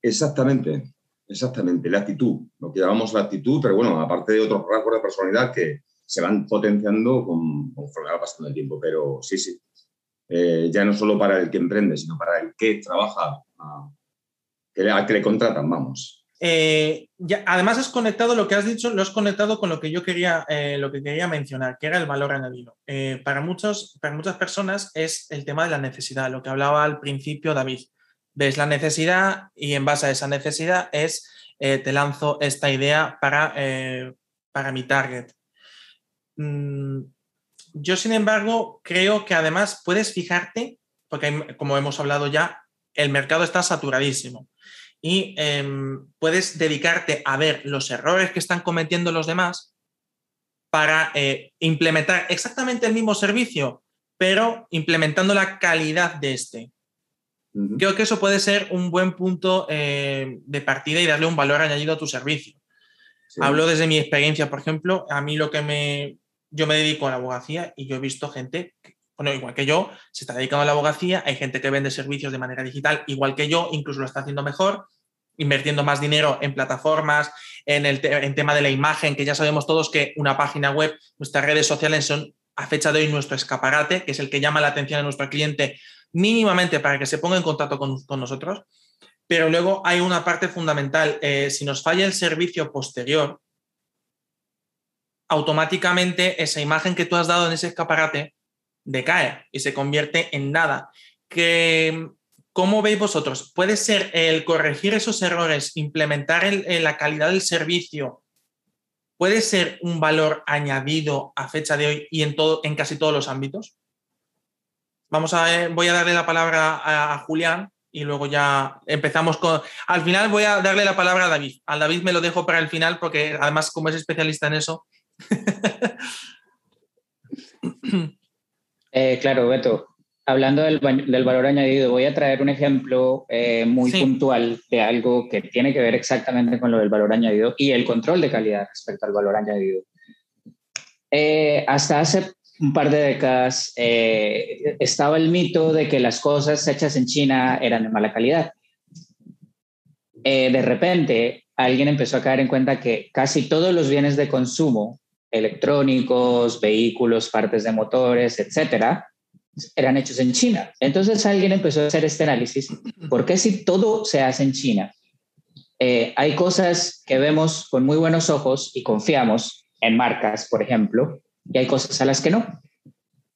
Exactamente, exactamente. La actitud, lo que llamamos la actitud, pero bueno, aparte de otros rasgos de personalidad que se van potenciando con, conforme va pasando el tiempo. Pero sí, sí. Eh, ya no solo para el que emprende, sino para el que trabaja. A, que, le contratan, vamos.
Eh, además, has conectado lo que has dicho, lo has conectado con lo que yo quería, eh, lo que quería mencionar, que era el valor añadido. Eh, para, muchos, para muchas personas es el tema de la necesidad, lo que hablaba al principio David. Ves la necesidad y en base a esa necesidad es, te lanzo esta idea para, para mi target. Mm, yo, sin embargo, creo que además puedes fijarte, porque como hemos hablado ya, el mercado está saturadísimo y em, puedes dedicarte a ver los errores que están cometiendo los demás para eh, implementar exactamente el mismo servicio, pero implementando la calidad de este. Creo que eso puede ser un buen punto eh, de partida y darle un valor añadido a tu servicio. Hablo desde mi experiencia, por ejemplo, a mí lo que me... Yo me dedico a la abogacía y yo he visto gente bueno, igual que yo, se está dedicando a la abogacía, hay gente que vende servicios de manera digital, igual que yo, incluso lo está haciendo mejor, invirtiendo más dinero en plataformas, en el tema de la imagen, que ya sabemos todos que una página web, nuestras redes sociales son a fecha de hoy nuestro escaparate, que es el que llama la atención a nuestro cliente mínimamente para que se ponga en contacto con, nosotros. Pero luego hay una parte fundamental. Eh, si nos falla el servicio posterior, automáticamente esa imagen que tú has dado en ese escaparate decae y se convierte en nada. Que, ¿Cómo veis vosotros? ¿Puede ser el corregir esos errores, implementar la calidad del servicio? ¿Puede ser un valor añadido a fecha de hoy y en, todo, en casi todos los ámbitos? Vamos a ver, voy a darle la palabra a, Julián y luego ya empezamos con... Al final voy a darle la palabra a David. Al David me lo dejo para el final porque además como es especialista en eso.
Eh, claro, Beto. Hablando del, valor añadido, voy a traer un ejemplo eh, muy puntual de algo que tiene que ver exactamente con lo del valor añadido y el control de calidad respecto al valor añadido. Eh, hasta hace un par de décadas estaba el mito de que las cosas hechas en China eran de mala calidad. de repente, alguien empezó a caer en cuenta que casi todos los bienes de consumo electrónicos, vehículos, partes de motores, etcétera, eran hechos en China. Entonces alguien empezó a hacer este análisis, ¿por qué si todo se hace en China? Eh, hay cosas que vemos con muy buenos ojos y confiamos en marcas, por ejemplo, y hay cosas a las que no.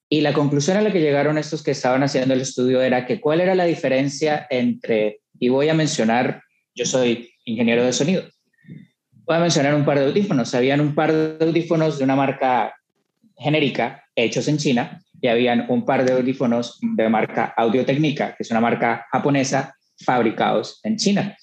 Y la conclusión a la que llegaron estos que estaban haciendo el estudio era que cuál era la diferencia entre, y voy a mencionar, yo soy ingeniero de sonido, Voy a mencionar un par de audífonos. Habían un par de audífonos de una marca genérica hechos en China y habían un par de audífonos de marca Audio Técnica, que es una marca japonesa, fabricados en China.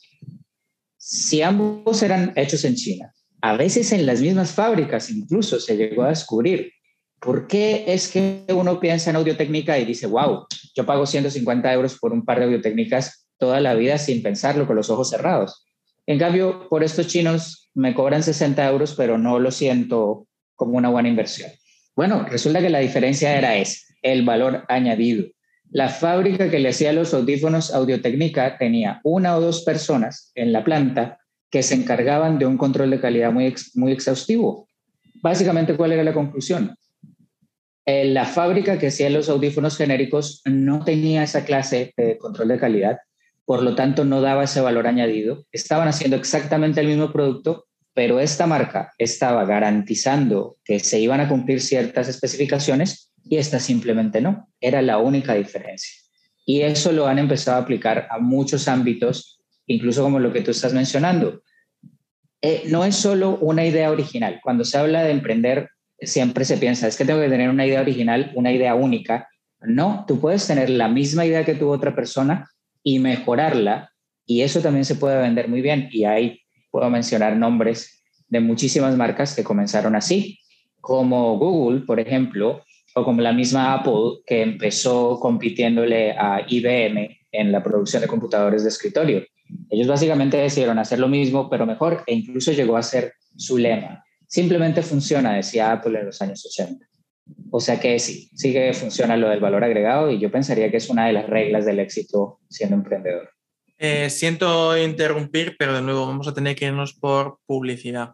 Si ambos eran hechos en China, a veces en las mismas fábricas incluso se llegó a descubrir por qué es que uno piensa en Audio Técnica y dice, wow, yo pago 150 euros por un par de Audio Técnicas toda la vida sin pensarlo, con los ojos cerrados. En cambio, por estos chinos me cobran 60 euros, pero no lo siento como una buena inversión. Bueno, resulta que la diferencia era ese, el valor añadido. La fábrica que le hacía los audífonos Audio-Técnica tenía una o dos personas en la planta que se encargaban de un control de calidad muy, muy exhaustivo. Básicamente, ¿cuál era la conclusión? Eh, la fábrica que hacía los audífonos genéricos no tenía esa clase de control de calidad por lo tanto no daba ese valor añadido. Estaban haciendo exactamente el mismo producto, pero esta marca estaba garantizando que se iban a cumplir ciertas especificaciones y esta simplemente no. Era la única diferencia. Y eso lo han empezado a aplicar a muchos ámbitos, incluso como lo que tú estás mencionando. Eh, no es solo una idea original. Cuando se habla de emprender, siempre se piensa, es que tengo que tener una idea original, una idea única. No, tú puedes tener la misma idea que tuvo otra persona, y mejorarla. Y eso también se puede vender muy bien. Y ahí puedo mencionar nombres de muchísimas marcas que comenzaron así, como Google, por ejemplo, o como la misma Apple que empezó compitiéndole a IBM en la producción de computadores de escritorio. Ellos básicamente decidieron hacer lo mismo, pero mejor, e incluso llegó a ser su lema. Simplemente funciona, decía Apple en los años 80. O sea que sí, sí que funciona lo del valor agregado y yo pensaría que es una de las reglas del éxito siendo emprendedor.
Eh, siento interrumpir, pero de nuevo vamos a tener que irnos por publicidad.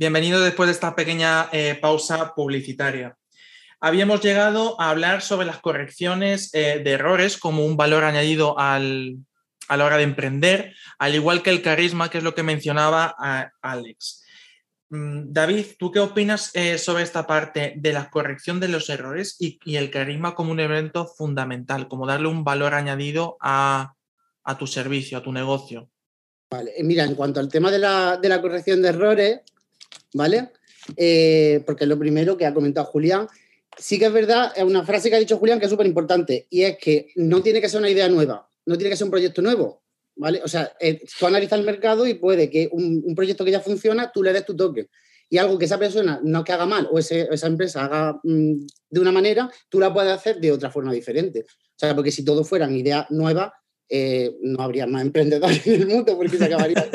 Bienvenido después de esta pequeña eh, pausa publicitaria. Habíamos llegado a hablar sobre las correcciones eh, de errores como un valor añadido a la hora de emprender, al igual que el carisma, que es lo que mencionaba Alex. Mm, David, ¿tú qué opinas eh, sobre esta parte de la corrección de los errores y, el carisma como un evento fundamental, como darle un valor añadido a, tu servicio, a tu negocio?
Vale, mira, en cuanto al tema de la, de la corrección de errores, ¿vale? Eh, porque es lo primero que ha comentado Julián. Sí que es verdad, es una frase que ha dicho Julián que es súper importante, y es que no tiene que ser una idea nueva, no tiene que ser un proyecto nuevo, ¿vale? O sea, eh, tú analizas el mercado y puede que un, proyecto que ya funciona, tú le des tu toque. Y algo que esa persona no que haga mal o esa empresa haga mm, de una manera, tú la puedes hacer de otra forma diferente. O sea, porque si todo fueran ideas nuevas, eh, no habría más emprendedores en el mundo porque se acabaría.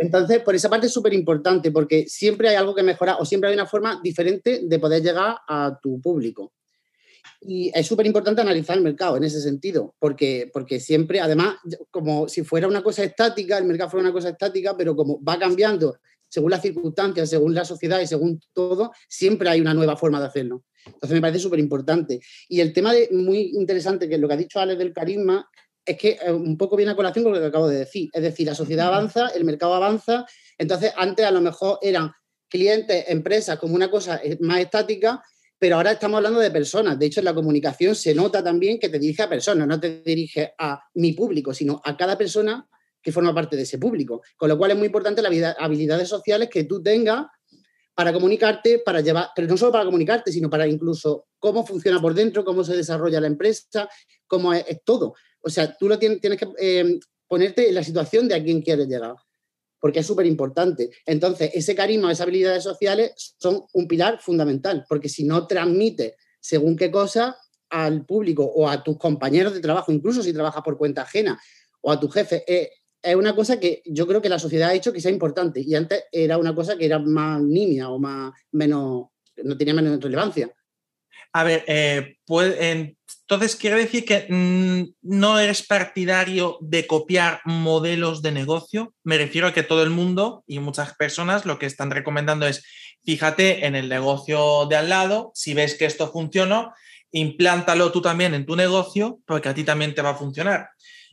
Entonces, por esa parte es súper importante porque siempre hay algo que mejorar o siempre hay una forma diferente de poder llegar a tu público. Y es súper importante analizar el mercado en ese sentido, porque, porque siempre, además, como si fuera una cosa estática, el mercado fuera una cosa estática, pero como va cambiando según las circunstancias, según la sociedad y según todo, siempre hay una nueva forma de hacerlo. Entonces me parece súper importante. Y el tema de, muy interesante, que es lo que ha dicho Alex del carisma, es que eh, un poco viene a colación con lo que acabo de decir. Es decir, la sociedad avanza, el mercado avanza, entonces antes a lo mejor eran clientes, empresas como una cosa eh, más estática, pero ahora estamos hablando de personas. De hecho, en la comunicación se nota también que te dirige a personas, no te dirige a mi público, sino a cada persona que forma parte de ese público. Con lo cual es muy importante las habilidades sociales que tú tengas para comunicarte, para llevar, pero no solo para comunicarte, sino para incluso cómo funciona por dentro, cómo se desarrolla la empresa, cómo es todo. O sea, tú lo tienes, tienes que eh, ponerte en la situación de a quién quieres llegar, porque es súper importante. Entonces, ese carisma, esas habilidades sociales son un pilar fundamental, porque si no transmite según qué cosa al público o a tus compañeros de trabajo, incluso si trabajas por cuenta ajena, o a tu jefe, eh, es una cosa que yo creo que la sociedad ha hecho que sea importante y antes era una cosa que era más nimia o más menos no tenía menos relevancia.
A ver, eh, entonces quiere decir que mm, no eres partidario de copiar modelos de negocio. Me refiero a que todo el mundo y muchas personas lo que están recomendando es, fíjate en el negocio de al lado, si ves que esto funciona, implántalo tú también en tu negocio, porque a ti también te va a funcionar.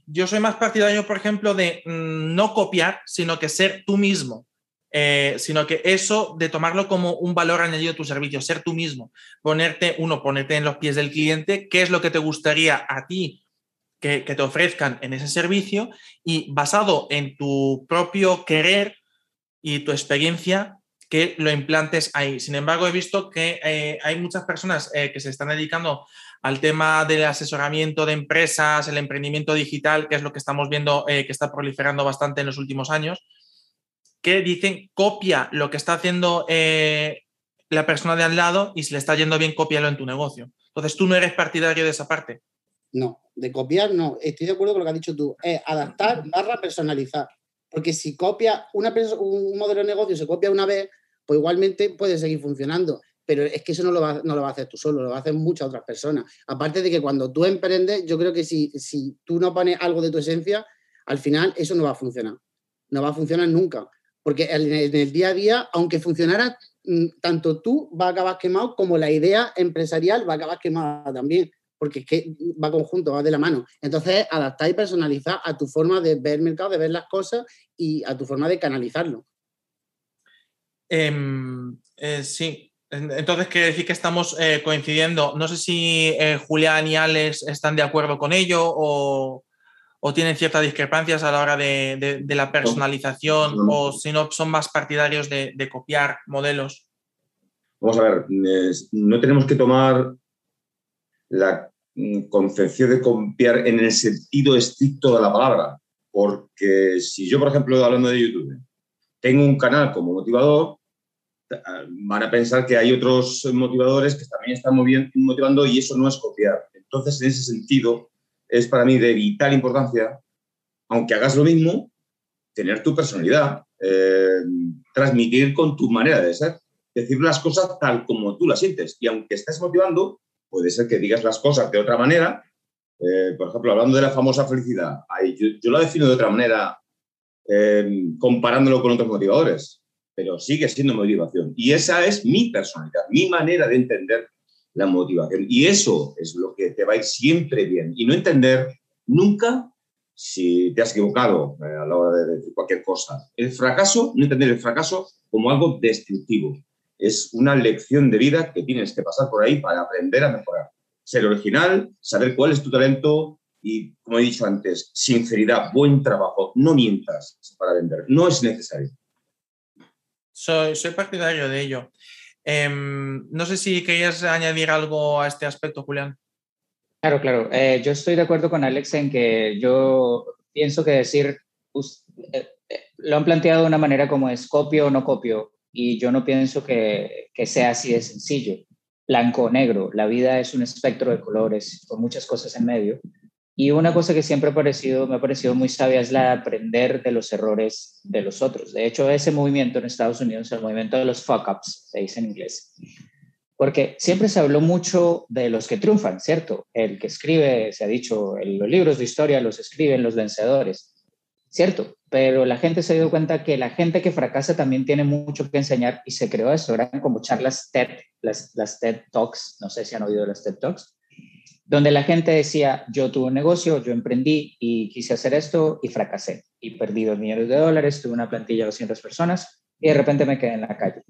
Yo soy más partidario, por ejemplo, de mm, no copiar, sino que ser tú mismo. Eh, sino que eso de tomarlo como un valor añadido a tu servicio, ser tú mismo, ponerte, uno, ponerte en los pies del cliente, qué es lo que te gustaría a ti que, te ofrezcan en ese servicio y basado en tu propio querer y tu experiencia, que lo implantes ahí. Sin embargo, he visto que eh, hay muchas personas eh, que se están dedicando al tema del asesoramiento de empresas, el emprendimiento digital, que es lo que estamos viendo que está proliferando bastante en los últimos años que dicen copia lo que está haciendo eh, la persona de al lado y si le está yendo bien, cópialo en tu negocio. Entonces, tú no eres partidario de esa parte.
No, de copiar no. Estoy de acuerdo con lo que has dicho tú. Es adaptar barra personalizar. Porque si copia una un modelo de negocio, se copia una vez, pues igualmente puede seguir funcionando. Pero es que eso no lo, va, no lo va a hacer tú solo, lo hacer muchas otras personas. Aparte de que cuando tú emprendes, yo creo que si, si tú no pones algo de tu esencia, al final eso no va a funcionar. No va a funcionar nunca. Porque en el, día a día, aunque funcionara, mm, tanto tú va a acabar quemado como la idea empresarial va a acabar quemada también, porque es que va conjunto, va de la mano. Entonces, adaptar y personalizar a tu forma de ver el mercado, de ver las cosas y a tu forma de canalizarlo.
Em, eh, sí, entonces quiere decir que estamos eh, coincidiendo. No sé si eh, Julián y Alex están de acuerdo con ello o, o tienen ciertas discrepancias a la hora de, la personalización o si no son más partidarios de, copiar modelos?
Vamos a ver, no tenemos que tomar la mm, concepción de copiar en el sentido estricto de la palabra, porque si yo, por ejemplo, hablando de YouTube, tengo un canal como motivador, van a pensar que hay otros motivadores que también están motivando y eso no es copiar. Entonces, en ese sentido, es para mí de vital importancia, aunque hagas lo mismo, tener tu personalidad, eh, transmitir con tu manera de ser, decir las cosas tal como tú las sientes. Y aunque estés motivando, puede ser que digas las cosas de otra manera. Eh, por ejemplo, hablando de la famosa felicidad, yo, yo la defino de otra manera eh, comparándolo con otros motivadores, pero sigue siendo motivación. Y esa es mi personalidad, mi manera de entender la motivación. Y eso es lo que te va a ir siempre bien. Y no entender nunca si te has equivocado eh, a la hora de decir cualquier cosa. El fracaso, no entender el fracaso como algo destructivo. Es una lección de vida que tienes que pasar por ahí para aprender a mejorar. Ser original, saber cuál es tu talento y, como he dicho antes, sinceridad, buen trabajo. No mientas para vender. No es necesario.
Soy, soy partidario de ello. Em, no sé si querías añadir algo a este aspecto, Julián.
Claro, claro. Eh, yo estoy de acuerdo con Alex en que yo pienso que decir, eh, eh, lo han planteado de una manera como es copio o no copio, y yo no pienso que, que sea así de sencillo. Blanco o negro, la vida es un espectro de colores con muchas cosas en medio. Y una cosa que siempre me ha parecido muy sabia es la de aprender de los errores de los otros. De hecho, ese movimiento en Estados Unidos, el movimiento de los fuck-ups, se dice en inglés. Porque siempre se habló mucho de los que triunfan, ¿cierto? El que escribe, se ha dicho, los libros de historia los escriben los vencedores, ¿cierto? Pero la gente se ha dado cuenta que la gente que fracasa también tiene mucho que enseñar y se creó eso. Eran como charlas TED, las TED Talks, no sé si han oído las TED Talks donde la gente decía, yo tuve un negocio, yo emprendí y quise hacer esto y fracasé y perdí dos millones de dólares, tuve una plantilla de 200 personas y de repente me quedé en la calle.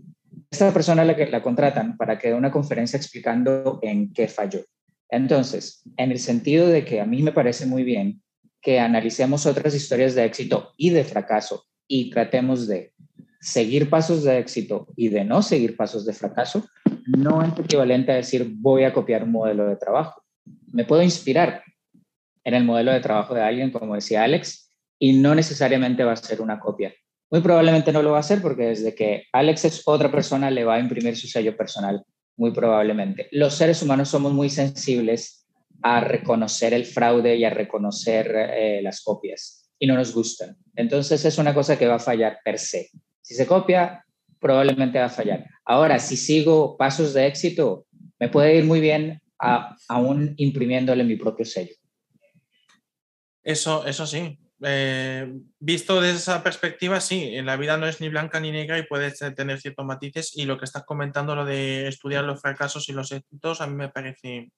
Esta persona la, que, la contratan para que dé una conferencia explicando en qué falló. Entonces, en el sentido de que a mí me parece muy bien que analicemos otras historias de éxito y de fracaso y tratemos de seguir pasos de éxito y de no seguir pasos de fracaso, no es equivalente a decir voy a copiar un modelo de trabajo me puedo inspirar en el modelo de trabajo de alguien, como decía Alex, y no necesariamente va a ser una copia. Muy probablemente no lo va a hacer porque desde que Alex es otra persona le va a imprimir su sello personal, muy probablemente. Los seres humanos somos muy sensibles a reconocer el fraude y a reconocer eh, las copias y no nos gustan. Entonces es una cosa que va a fallar per se. Si se copia, probablemente va a fallar. Ahora, si sigo pasos de éxito, me puede ir muy bien aún imprimiéndole mi propio sello.
Eso, eso sí. Eh, visto desde esa perspectiva, sí, la vida no es ni blanca ni negra y puedes tener ciertos matices y lo que estás comentando, lo de estudiar los fracasos y los éxitos, a mí me parece,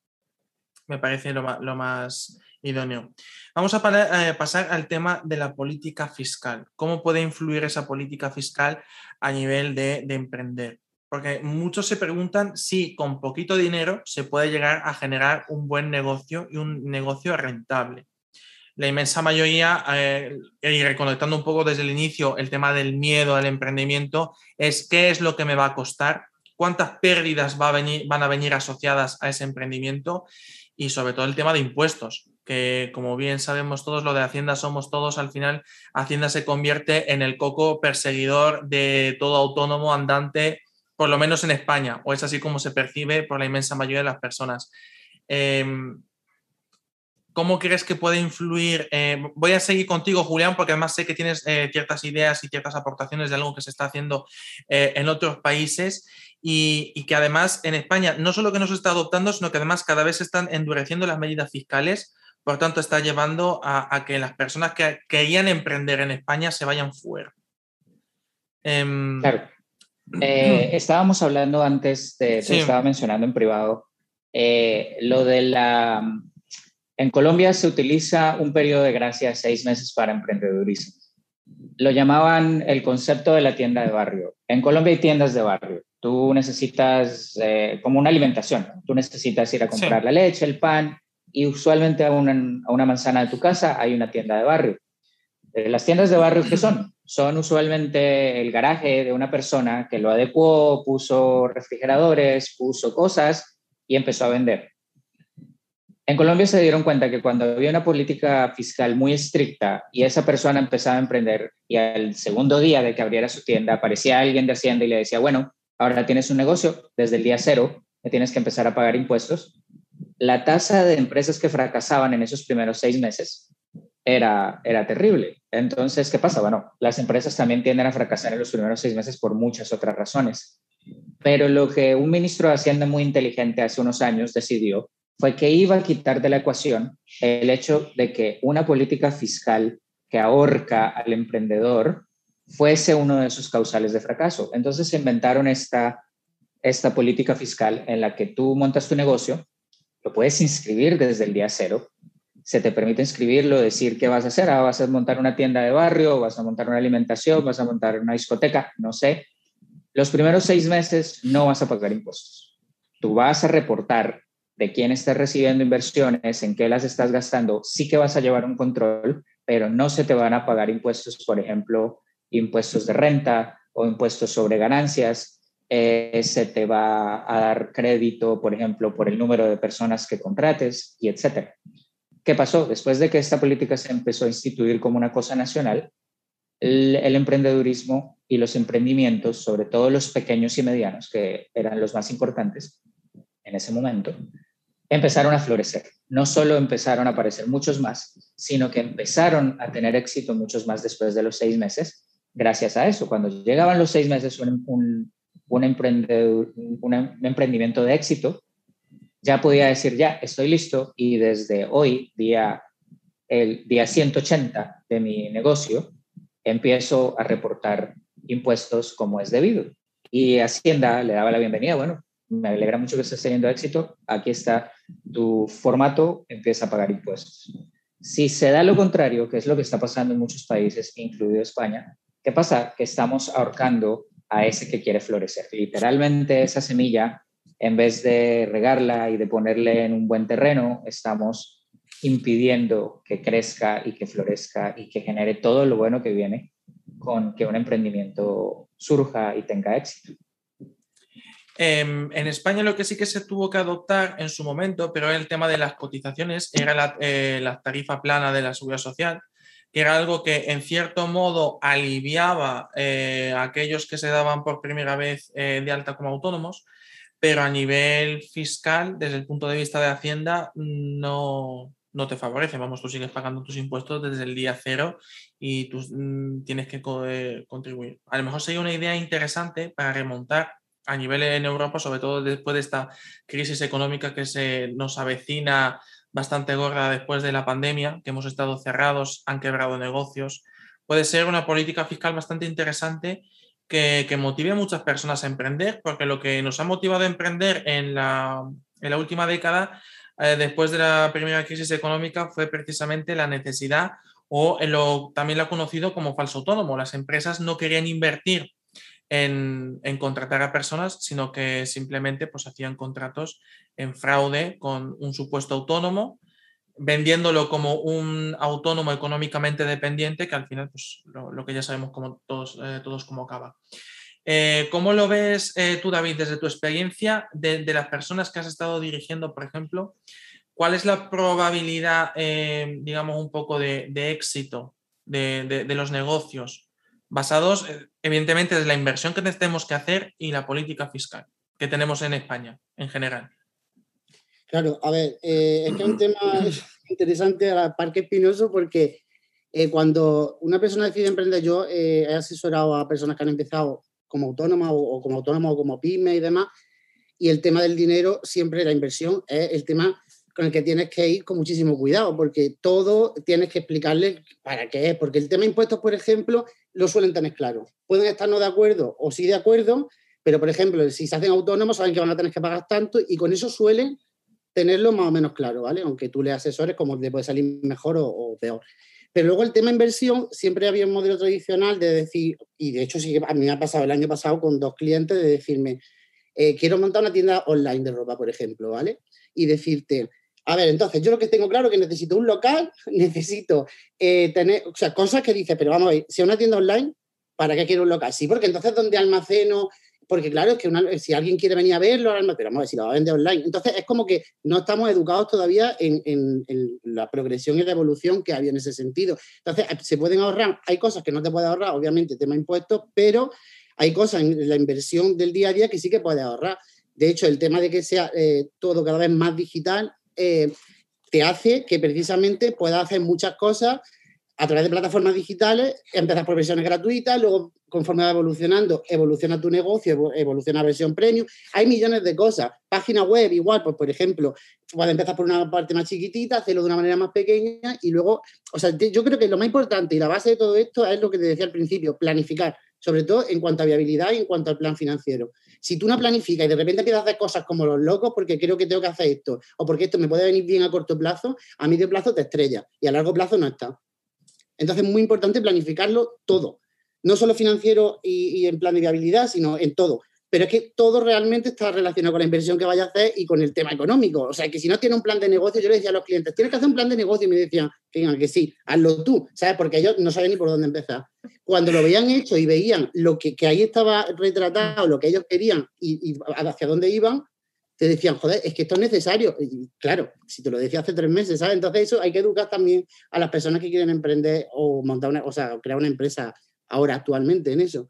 me parece lo, más, idóneo. Vamos a eh, pasar al tema de la política fiscal. ¿Cómo puede influir esa política fiscal a nivel de emprender? Porque muchos se preguntan si con poquito dinero se puede llegar a generar un buen negocio y un negocio rentable. La inmensa mayoría, eh, y reconectando un poco desde el inicio el tema del miedo al emprendimiento, es qué es lo que me va a costar, cuántas pérdidas va a venir, van a venir asociadas a ese emprendimiento y sobre todo el tema de impuestos, que como bien sabemos todos, lo de Hacienda somos todos, al final Hacienda se convierte en el coco perseguidor de todo autónomo andante por lo menos en España, o es así como se percibe por la inmensa mayoría de las personas. Em, ¿Cómo crees que puede influir? Eh, voy a seguir contigo, Julián, porque además sé que tienes eh, ciertas ideas y ciertas aportaciones de algo que se está haciendo eh, en otros países y, que además en España no solo que no se está adoptando, sino que además cada vez se están endureciendo las medidas fiscales, por tanto está llevando a, a que las personas que querían emprender en España se vayan fuera.
Em, claro. Eh, estábamos hablando antes, de, te estaba mencionando en privado, eh, lo de la... En Colombia se utiliza un periodo de gracia de seis meses para emprendedurismo. Lo llamaban el concepto de la tienda de barrio. En Colombia hay tiendas de barrio. Tú necesitas, eh, como una alimentación, tú necesitas ir a comprar la leche, el pan, y usualmente a una, a una manzana de tu casa hay una tienda de barrio. Las tiendas de barrio, ¿qué son? Son usualmente el garaje de una persona que lo adecuó, puso refrigeradores, puso cosas y empezó a vender. En Colombia se dieron cuenta que cuando había una política fiscal muy estricta y esa persona empezaba a emprender y al segundo día de que abriera su tienda aparecía alguien de Hacienda y le decía, bueno, ahora tienes un negocio, desde el día cero tienes que empezar a pagar impuestos, la tasa de empresas que fracasaban en esos primeros seis meses era, era terrible. Entonces, ¿qué pasa? Bueno, las empresas también tienden a fracasar en los primeros seis meses por muchas otras razones. Pero lo que un ministro de Hacienda muy inteligente hace unos años decidió fue que iba a quitar de la ecuación el hecho de que una política fiscal que ahorca al emprendedor fuese uno de sus causales de fracaso. Entonces se inventaron esta, esta política fiscal en la que tú montas tu negocio, lo puedes inscribir desde el día cero, se te permite inscribirlo, decir qué vas a hacer, ah, vas a montar una tienda de barrio, vas a montar una alimentación, vas a montar una discoteca, no sé. Los primeros seis meses no vas a pagar impuestos. Tú vas a reportar de quién estás recibiendo inversiones, en qué las estás gastando, sí que vas a llevar un control, pero no se te van a pagar impuestos, por ejemplo, impuestos de renta o impuestos sobre ganancias. Eh, se te va a dar crédito, por ejemplo, por el número de personas que contrates y etcétera. ¿Qué pasó? Después de que esta política se empezó a instituir como una cosa nacional, el, el, emprendedurismo y los emprendimientos, sobre todo los pequeños y medianos, que eran los más importantes en ese momento, empezaron a florecer. No solo empezaron a aparecer muchos más, sino que empezaron a tener éxito muchos más después de los seis meses, gracias a eso. Cuando llegaban los seis meses, un, un, emprendimiento de éxito, ya podía decir, ya, estoy listo y desde hoy, día, el día 180 de mi negocio, empiezo a reportar impuestos como es debido. Y Hacienda le daba la bienvenida, bueno, me alegra mucho que estés teniendo éxito, aquí está tu formato, empieza a pagar impuestos. Si se da lo contrario, que es lo que está pasando en muchos países, incluido España, ¿qué pasa? Que estamos ahorcando a ese que quiere florecer. Literalmente esa semilla, en vez de regarla y de ponerle en un buen terreno, estamos impidiendo que crezca y que florezca y que genere todo lo bueno que viene con que un emprendimiento surja y tenga éxito.
Em, en España lo que sí que se tuvo que adoptar en su momento, pero el tema de las cotizaciones, era la, eh, la, tarifa plana de la seguridad social, que era algo que en cierto modo aliviaba eh, a aquellos que se daban por primera vez eh, de alta como autónomos, pero a nivel fiscal, desde el punto de vista de Hacienda, no, no te favorece. Vamos, tú sigues pagando tus impuestos desde el día cero y tú mm, tienes que contribuir. A lo mejor sería una idea interesante para remontar a nivel en Europa, sobre todo después de esta crisis económica que se nos avecina bastante gorda después de la pandemia, que hemos estado cerrados, han quebrado negocios, puede ser una política fiscal bastante interesante que, que motive a muchas personas a emprender, porque lo que nos ha motivado a emprender en la, en la última década, eh, después de la primera crisis económica, fue precisamente la necesidad o lo, también lo ha conocido como falso autónomo. Las empresas no querían invertir en, en, contratar a personas, sino que simplemente pues, hacían contratos en fraude con un supuesto autónomo, vendiéndolo como un autónomo económicamente dependiente, que al final, pues, lo, que ya sabemos como todos, eh, todos cómo acaba. Eh, ¿Cómo lo ves eh, tú, David, desde tu experiencia de, las personas que has estado dirigiendo, por ejemplo? ¿Cuál es la probabilidad, digamos, un poco de, éxito de, de, los negocios basados, evidentemente, en la inversión que tenemos que hacer y la política fiscal que tenemos en España en general.
Claro, a ver, eh, es que es un tema interesante a Parque Espinoso porque eh, cuando una persona decide emprender, yo eh, he asesorado a personas que han empezado como autónoma o, o, como autónoma o como pyme y demás, y el tema del dinero, siempre la inversión, es el tema con el que tienes que ir con muchísimo cuidado, porque todo tienes que explicarle para qué es, porque el tema de impuestos, por ejemplo, lo suelen tener claro. Pueden estar no de acuerdo o sí de acuerdo, pero por ejemplo, si se hacen autónomos, saben que van a tener que pagar tanto y con eso suelen tenerlo más o menos claro, ¿vale? Aunque tú le asesores como le puede salir mejor o, peor. Pero luego el tema inversión, siempre había un modelo tradicional de decir, y de hecho sí a mí me ha pasado el año pasado con dos clientes de decirme, eh, quiero montar una tienda online de ropa, por ejemplo, ¿vale? Y decirte, A ver, entonces yo lo que tengo claro es que necesito un local, necesito eh, tener, o sea, cosas que dice, pero vamos a ver, si es una tienda online, ¿para qué quiero un local? Sí, porque entonces ¿dónde almaceno? Porque claro, es que si alguien quiere venir a verlo, pero vamos a ver si lo va a vender online. Entonces es como que no estamos educados todavía en, en, la progresión y la evolución que había en ese sentido. Entonces se pueden ahorrar, hay cosas que no te puedes ahorrar, obviamente, tema impuestos, pero hay cosas en la inversión del día a día que sí que puedes ahorrar. De hecho, el tema de que sea eh, todo cada vez más digital eh, te hace que precisamente puedas hacer muchas cosas a través de plataformas digitales, empezar por versiones gratuitas, luego conforme va evolucionando, evoluciona tu negocio, evoluciona versión premium. Hay millones de cosas. Página web, igual, pues por ejemplo, puedes empezar por una parte más chiquitita, hacerlo de una manera más pequeña y luego, o sea, yo creo que lo más importante y la base de todo esto es lo que te decía al principio, planificar, sobre todo en cuanto a viabilidad y en cuanto al plan financiero. Si tú no planificas y de repente empiezas a hacer cosas como los locos porque creo que tengo que hacer esto o porque esto me puede venir bien a corto plazo, a medio plazo te estrella y a largo plazo no está. Entonces es muy importante planificarlo todo, no solo financiero y, en plan de viabilidad, sino en todo. Pero es que todo realmente está relacionado con la inversión que vaya a hacer y con el tema económico. O sea, que si no tiene un plan de negocio, yo le decía a los clientes, tienes que hacer un plan de negocio y me decían, que, que sí, hazlo tú, ¿sabes? Porque ellos no saben ni por dónde empezar. Cuando lo veían hecho y veían lo que, ahí estaba retratado, lo que ellos querían y, hacia dónde iban, te decían, joder, es que esto es necesario. Claro, si te lo decía hace tres meses, ¿sabes? Entonces eso hay que educar también a las personas que quieren emprender o montar una, o sea, crear una empresa ahora actualmente en eso.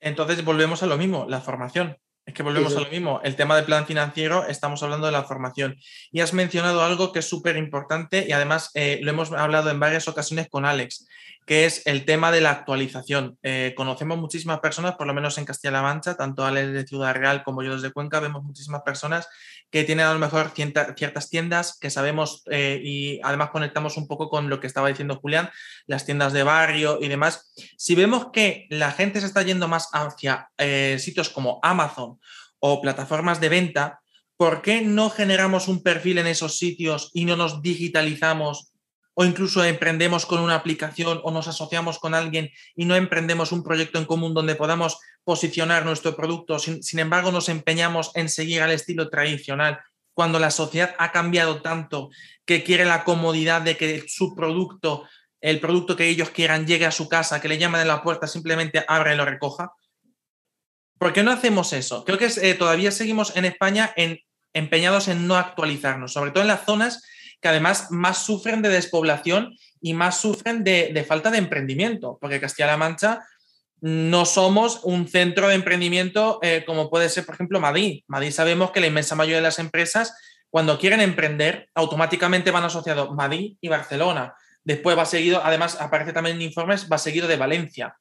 Entonces volvemos a lo mismo, la formación. Es que volvemos a lo mismo. El tema del plan financiero, estamos hablando de la formación. Y has mencionado algo que es súper importante y además eh, lo hemos hablado en varias ocasiones con Alex, que es el tema de la actualización. Eh, conocemos muchísimas personas, por lo menos en Castilla-La Mancha, tanto Alex de Ciudad Real como yo desde Cuenca, vemos muchísimas personas que tienen a lo mejor ciertas tiendas que sabemos eh, y además conectamos un poco con lo que estaba diciendo Julián, las tiendas de barrio y demás. Si vemos que la gente se está yendo más hacia eh, sitios como Amazon o plataformas de venta, ¿por qué no generamos un perfil en esos sitios y no nos digitalizamos o incluso emprendemos con una aplicación o nos asociamos con alguien y no emprendemos un proyecto en común donde podamos posicionar nuestro producto, sin, embargo nos empeñamos en seguir al estilo tradicional, cuando la sociedad ha cambiado tanto que quiere la comodidad de que su producto, el producto que ellos quieran, llegue a su casa, que le llamen a la puerta, simplemente abra y lo recoja. ¿Por qué no hacemos eso? Creo que eh, todavía seguimos en España empeñados en no actualizarnos, sobre todo en las zonas que además más sufren de despoblación y más sufren de, falta de emprendimiento, porque Castilla-La Mancha no somos un centro de emprendimiento eh, como puede ser, por ejemplo, Madrid. Madrid sabemos que la inmensa mayoría de las empresas, cuando quieren emprender, automáticamente van asociados Madrid y Barcelona. Después va seguido, además aparece también en informes, va seguido de Valencia.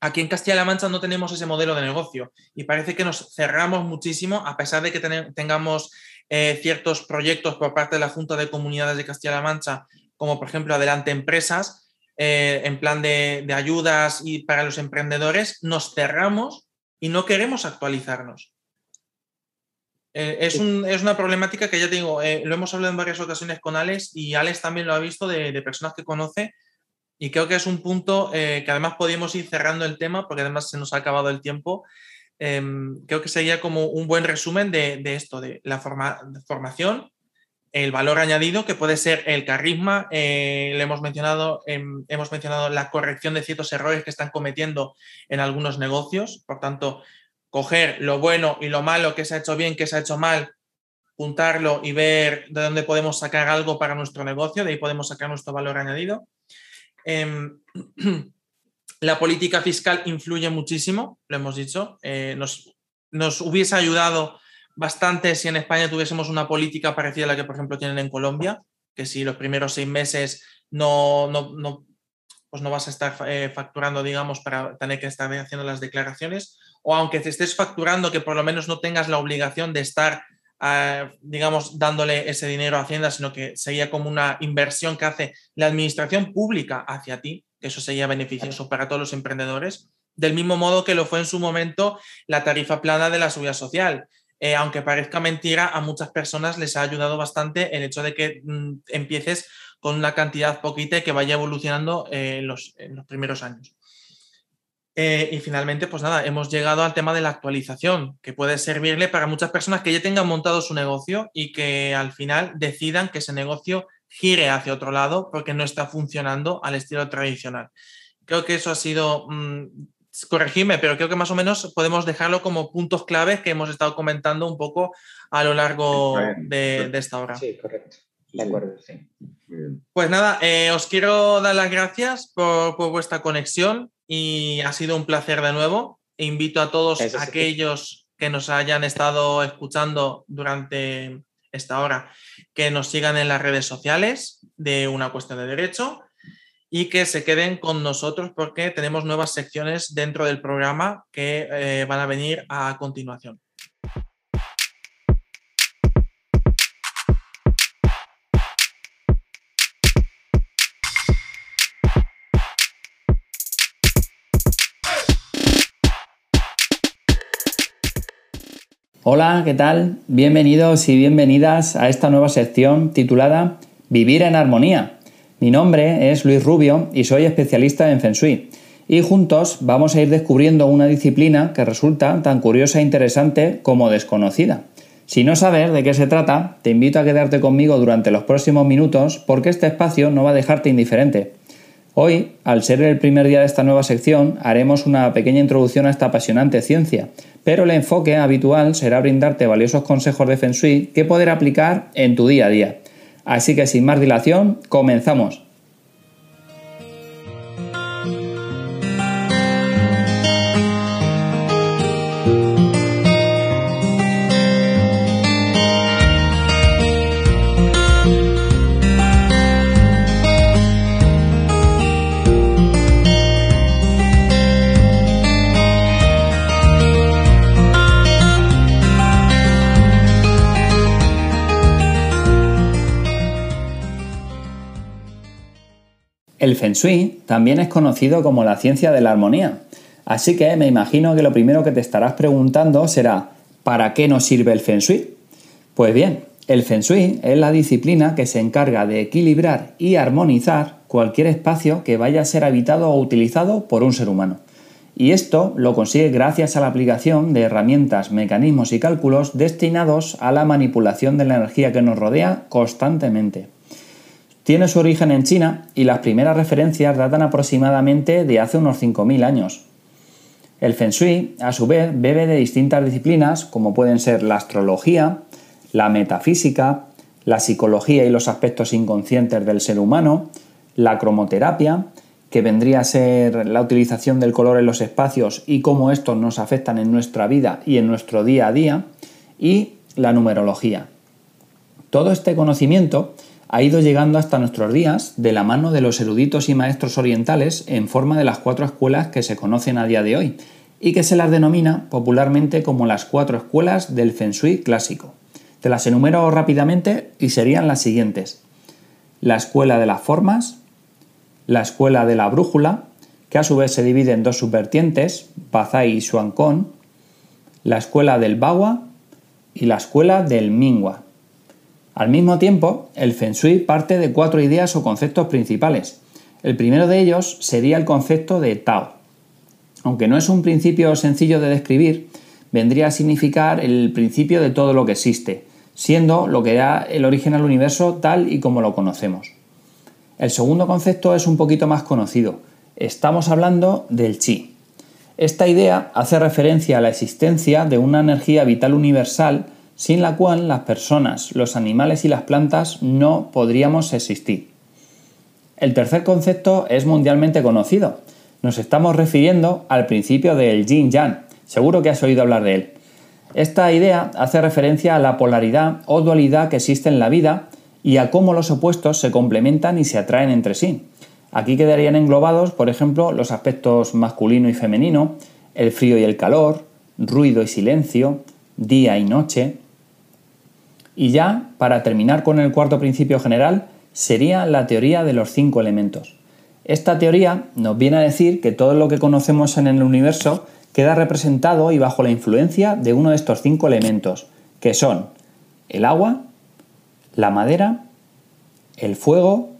Aquí en Castilla-La Mancha no tenemos ese modelo de negocio y parece que nos cerramos muchísimo a pesar de que tengamos eh, ciertos proyectos por parte de la Junta de Comunidades de Castilla-La Mancha, como por ejemplo Adelante Empresas, eh, en plan de, ayudas y para los emprendedores, nos cerramos y no queremos actualizarnos. Eh, es, una problemática que ya tengo, lo hemos hablado en varias ocasiones con Alex y Alex también lo ha visto de, de personas que conoce y creo que es un punto que además podemos ir cerrando el tema porque además se nos ha acabado el tiempo Em, creo que sería como un buen resumen de, esto, de la formación, el valor añadido, que puede ser el carisma, eh, le hemos mencionado, em, hemos mencionado la corrección de ciertos errores que están cometiendo en algunos negocios, por tanto, coger lo bueno y lo malo que se ha hecho bien, que se ha hecho mal, juntarlo y ver de dónde podemos sacar algo para nuestro negocio, de ahí podemos sacar nuestro valor añadido. Em, La política fiscal influye muchísimo, lo hemos dicho. Eh, nos, nos, hubiese ayudado bastante si en España tuviésemos una política parecida a la que, por ejemplo, tienen en Colombia, que si los primeros seis meses no, no, no pues no vas a estar eh, facturando, digamos, para tener que estar haciendo las declaraciones, o aunque te estés facturando, que por lo menos no tengas la obligación de estar, ah, digamos, dándole ese dinero a Hacienda, sino que sería como una inversión que hace la administración pública hacia ti que eso sería beneficioso para todos los emprendedores, del mismo modo que lo fue en su momento la tarifa plana de la seguridad social. Eh, aunque parezca mentira, a muchas personas les ha ayudado bastante el hecho de que mm, empieces con una cantidad poquita y que vaya evolucionando eh, en, los, primeros años. Eh, y finalmente, pues nada, hemos llegado al tema de la actualización, que puede servirle para muchas personas que ya tengan montado su negocio y que al final decidan que ese negocio gire hacia otro lado porque no está funcionando al estilo tradicional. Creo que eso ha sido, mm, corregirme, pero creo que más o menos podemos dejarlo como puntos claves que hemos estado comentando un poco a lo largo de, esta hora.
Sí, correcto. De acuerdo, sí.
Pues nada, eh, os quiero dar las gracias por, por vuestra conexión y ha sido un placer de nuevo. Invito a todos aquellos que nos hayan estado escuchando durante esta hora que nos sigan en las redes sociales de una cuestión de derecho y que se queden con nosotros porque tenemos nuevas secciones dentro del programa que eh, van a venir a continuación.
Hola, ¿qué tal? Bienvenidos y bienvenidas a esta nueva sección titulada Vivir en Armonía. Mi nombre es Luis Rubio y soy especialista en Feng Shui. Y juntos vamos a ir descubriendo una disciplina que resulta tan curiosa e interesante como desconocida. Si no sabes de qué se trata, te invito a quedarte conmigo durante los próximos minutos porque este espacio no va a dejarte indiferente. Hoy, al ser el primer día de esta nueva sección, haremos una pequeña introducción a esta apasionante ciencia, pero el enfoque habitual será brindarte valiosos consejos de Feng que poder aplicar en tu día a día. Así que sin más dilación, comenzamos. El Feng Shui también es conocido como la ciencia de la armonía, así que me imagino que lo primero que te estarás preguntando será ¿para qué nos sirve el Feng Shui? Pues bien, el Feng Shui es la disciplina que se encarga de equilibrar y armonizar cualquier espacio que vaya a ser habitado o utilizado por un ser humano. Y esto lo consigue gracias a la aplicación de herramientas, mecanismos y cálculos destinados a la manipulación de la energía que nos rodea constantemente. Tiene su origen en China y las primeras referencias datan aproximadamente de hace unos 5.000 años. El Feng Shui, a su vez, bebe de distintas disciplinas como pueden ser la astrología, la metafísica, la psicología y los aspectos inconscientes del ser humano, la cromoterapia, que vendría a ser la utilización del color en los espacios y cómo estos nos afectan en nuestra vida y en nuestro día a día, y la numerología. Todo este conocimiento ha ido llegando hasta nuestros días de la mano de los eruditos y maestros orientales en forma de las cuatro escuelas que se conocen a día de hoy y que se las denomina popularmente como las cuatro escuelas del Feng Shui clásico. Te las enumero rápidamente y serían las siguientes. La escuela de las formas, la escuela de la brújula, que a su vez se divide en dos subvertientes, Bazai y Xuancón, la escuela del Bagua y la escuela del Mingua. Al mismo tiempo, el Feng Shui parte de cuatro ideas o conceptos principales. El primero de ellos sería el concepto de Tao. Aunque no es un principio sencillo de describir, vendría a significar el principio de todo lo que existe, siendo lo que da el origen al universo tal y como lo conocemos. El segundo concepto es un poquito más conocido. Estamos hablando del chi. Esta idea hace referencia a la existencia de una energía vital universal sin la cual las personas, los animales y las plantas no podríamos existir. El tercer concepto es mundialmente conocido. Nos estamos refiriendo al principio del yin yang. Seguro que has oído hablar de él. Esta idea hace referencia a la polaridad o dualidad que existe en la vida y a cómo los opuestos se complementan y se atraen entre sí. Aquí quedarían englobados, por ejemplo, los aspectos masculino y femenino, el frío y el calor, ruido y silencio, día y noche, y ya, para terminar con el cuarto principio general, sería la teoría de los cinco elementos. Esta teoría nos viene a decir que todo lo que conocemos en el universo queda representado y bajo la influencia de uno de estos cinco elementos, que son el agua, la madera, el fuego,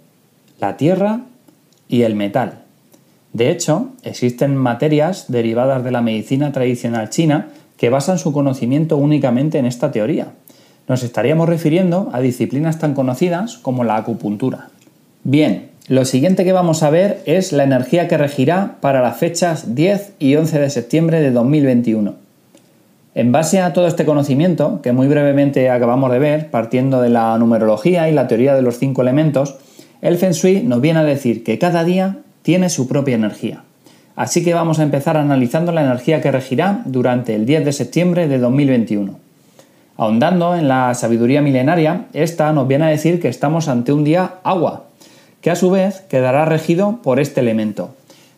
la tierra y el metal. De hecho, existen materias derivadas de la medicina tradicional china que basan su conocimiento únicamente en esta teoría. Nos estaríamos refiriendo a disciplinas tan conocidas como la acupuntura. Bien, lo siguiente que vamos a ver es la energía que regirá para las fechas 10 y 11 de septiembre de 2021. En base a todo este conocimiento, que muy brevemente acabamos de ver, partiendo de la numerología y la teoría de los cinco elementos, el Feng Shui nos viene a decir que cada día tiene su propia energía. Así que vamos a empezar analizando la energía que regirá durante el 10 de septiembre de 2021. Ahondando en la sabiduría milenaria, esta nos viene a decir que estamos ante un día agua, que a su vez quedará regido por este elemento.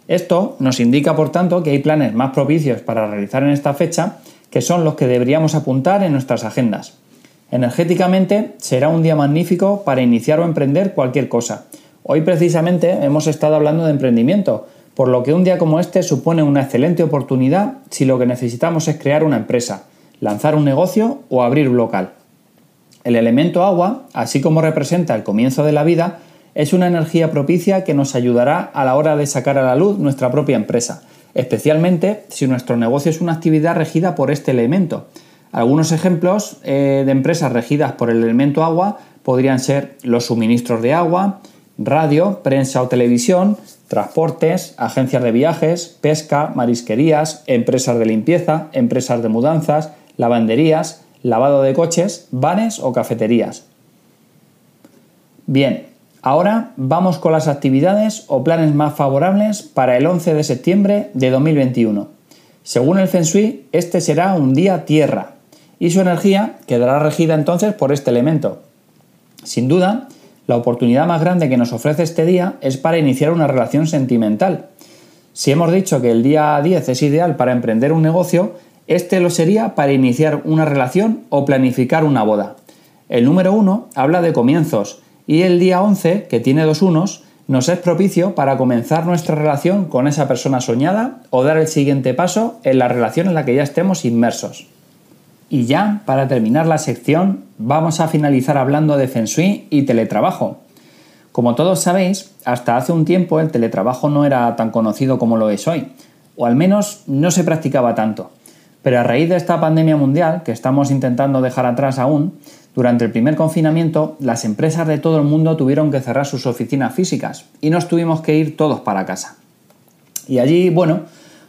Esto nos indica, por tanto, que hay planes más propicios para realizar en esta fecha, que son los que deberíamos apuntar en nuestras agendas. Energéticamente será un día magnífico para iniciar o emprender cualquier cosa, Hoy precisamente hemos estado hablando de emprendimiento, por lo que un día como este supone una excelente oportunidad si lo que necesitamos es crear una empresa, lanzar un negocio o abrir un local. El elemento agua, así como representa el comienzo de la vida, es una energía propicia que nos ayudará a la hora de sacar a la luz nuestra propia empresa, especialmente si nuestro negocio es una actividad regida por este elemento. Algunos ejemplos eh, de empresas regidas por el elemento agua podrían ser los suministros de agua, radio, prensa o televisión, transportes, agencias de viajes, pesca, marisquerías, empresas de limpieza, empresas de mudanzas, lavanderías, lavado de coches, bares o cafeterías. Bien, ahora vamos con las actividades o planes más favorables para el 11 de septiembre de 2021. Según el Feng este será un día tierra y su energía quedará regida entonces por este elemento. Sin duda, la oportunidad más grande que nos ofrece este día es para iniciar una relación sentimental. Si hemos dicho que el día 10 es ideal para emprender un negocio, este lo sería para iniciar una relación o planificar una boda. El número 1 habla de comienzos y el día 11, que tiene dos unos, nos es propicio para comenzar nuestra relación con esa persona soñada o dar el siguiente paso en la relación en la que ya estemos inmersos. Y ya, para terminar la sección, vamos a finalizar hablando de Feng Shui y teletrabajo. Como todos sabéis, hasta hace un tiempo el teletrabajo no era tan conocido como lo es hoy, o al menos no se practicaba tanto. Pero a raíz de esta pandemia mundial, que estamos intentando dejar atrás aún, durante el primer confinamiento, las empresas de todo el mundo tuvieron que cerrar sus oficinas físicas y nos tuvimos que ir todos para casa. Y allí, bueno,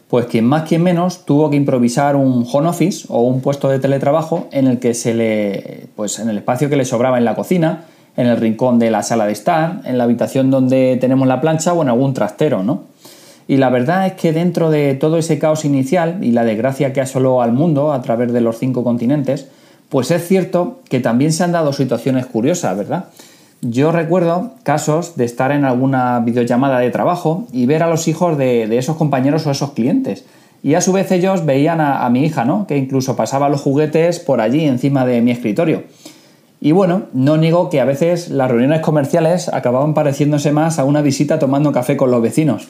pues quien más, quien menos, tuvo que improvisar un home office o un puesto de teletrabajo en el que se le, pues en el espacio que le sobraba en la cocina, en el rincón de la sala de estar, en la habitación donde tenemos la plancha o en algún trastero, ¿no? Y la verdad es que dentro de todo ese caos inicial y la desgracia que asoló al mundo a través de los cinco continentes, pues es cierto que también se han dado situaciones curiosas, ¿verdad? Yo recuerdo casos de estar en alguna videollamada de trabajo y ver a los hijos de, esos compañeros o esos clientes. Y a su vez ellos veían a, mi hija, ¿no? Que incluso pasaba los juguetes por allí encima de mi escritorio. Y bueno, no niego que a veces las reuniones comerciales acababan pareciéndose más a una visita tomando café con los vecinos.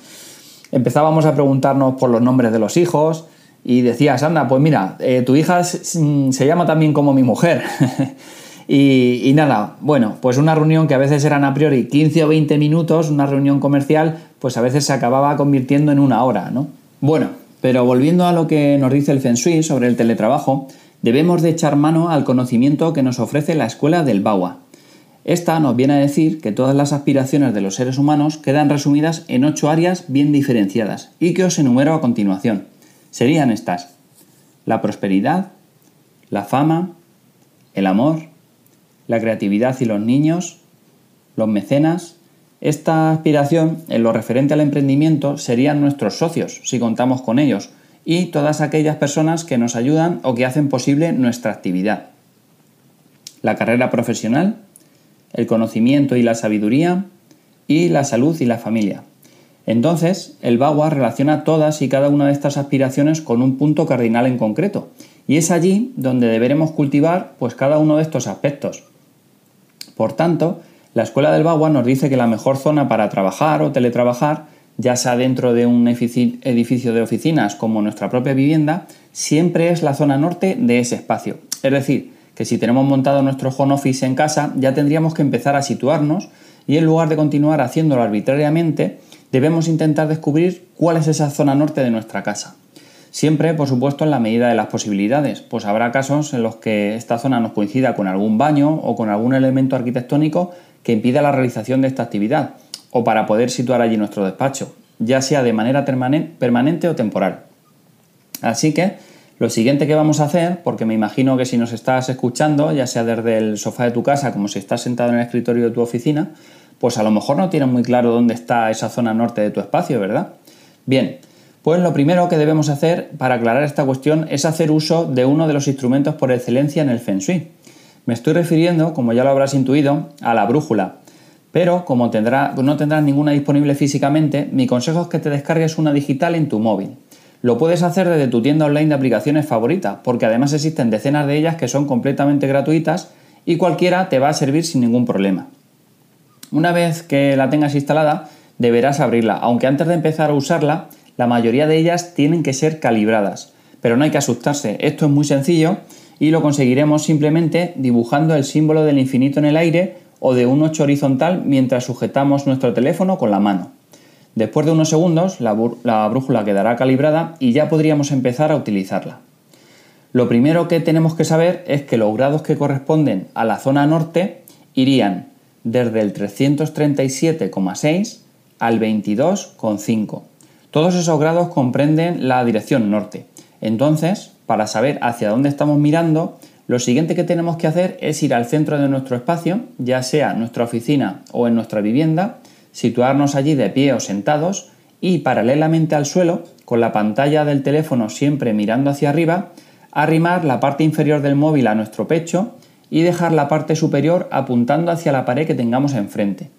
Empezábamos a preguntarnos por los nombres de los hijos y decías, anda, pues mira, eh, tu hija se llama también como mi mujer. Y, nada, bueno, pues una reunión que a veces eran a priori 15 o 20 minutos, una reunión comercial, pues a veces se acababa convirtiendo en una hora, ¿no? Bueno, pero volviendo a lo que nos dice el Feng Shui sobre el teletrabajo, debemos de echar mano al conocimiento que nos ofrece la escuela del Bawa. Esta nos viene a decir que todas las aspiraciones de los seres humanos quedan resumidas en ocho áreas bien diferenciadas y que os enumero a continuación. Serían estas. La prosperidad, la fama, el amor, la creatividad y los niños, los mecenas. Esta aspiración, en lo referente al emprendimiento, serían nuestros socios, si contamos con ellos, y todas aquellas personas que nos ayudan o que hacen posible nuestra actividad. La carrera profesional, el conocimiento y la sabiduría, y la salud y la familia. Entonces, el Bagua relaciona todas y cada una de estas aspiraciones con un punto cardinal en concreto, y es allí donde deberemos cultivar pues cada uno de estos aspectos. Por tanto, la Escuela del Bagua nos dice que la mejor zona para trabajar o teletrabajar, ya sea dentro de un edificio de oficinas como nuestra propia vivienda, siempre es la zona norte de ese espacio. Es decir, que si tenemos montado nuestro home office en casa, ya tendríamos que empezar a situarnos y en lugar de continuar haciéndolo arbitrariamente, debemos intentar descubrir cuál es esa zona norte de nuestra casa. Siempre, por supuesto, en la medida de las posibilidades, pues habrá casos en los que esta zona nos coincida con algún baño o con algún elemento arquitectónico que impida la realización de esta actividad, o para poder situar allí nuestro despacho, ya sea de manera permanente o temporal. Así que lo siguiente que vamos a hacer, porque me imagino que si nos estás escuchando, ya sea desde el sofá de tu casa como si estás sentado en el escritorio de tu oficina, pues a lo mejor no tienes muy claro dónde está esa zona norte de tu espacio, ¿verdad? Bien, pues lo primero que debemos hacer para aclarar esta cuestión es hacer uso de uno de los instrumentos por excelencia en el Feng Shui. Me estoy refiriendo, como ya lo habrás intuido, a la brújula. Pero como no tendrás ninguna disponible físicamente, mi consejo es que te descargues una digital en tu móvil. Lo puedes hacer desde tu tienda online de aplicaciones favorita, porque además existen decenas de ellas que son completamente gratuitas y cualquiera te va a servir sin ningún problema. Una vez que la tengas instalada, deberás abrirla, aunque antes de empezar a usarla, la mayoría de ellas tienen que ser calibradas. Pero no hay que asustarse, esto es muy sencillo y lo conseguiremos simplemente dibujando el símbolo del infinito en el aire o de un 8 horizontal mientras sujetamos nuestro teléfono con la mano. Después de unos segundos la, la brújula quedará calibrada y ya podríamos empezar a utilizarla. Lo primero que tenemos que saber es que los grados que corresponden a la zona norte irían desde el 337,6 al 22,5 todos esos grados comprenden la dirección norte. Entonces, para saber hacia dónde estamos mirando, lo siguiente que tenemos que hacer es ir al centro de nuestro espacio, ya sea nuestra oficina o en nuestra vivienda, situarnos allí de pie o sentados y paralelamente al suelo, con la pantalla del teléfono siempre mirando hacia arriba, arrimar la parte inferior del móvil a nuestro pecho y dejar la parte superior apuntando hacia la pared que tengamos enfrente.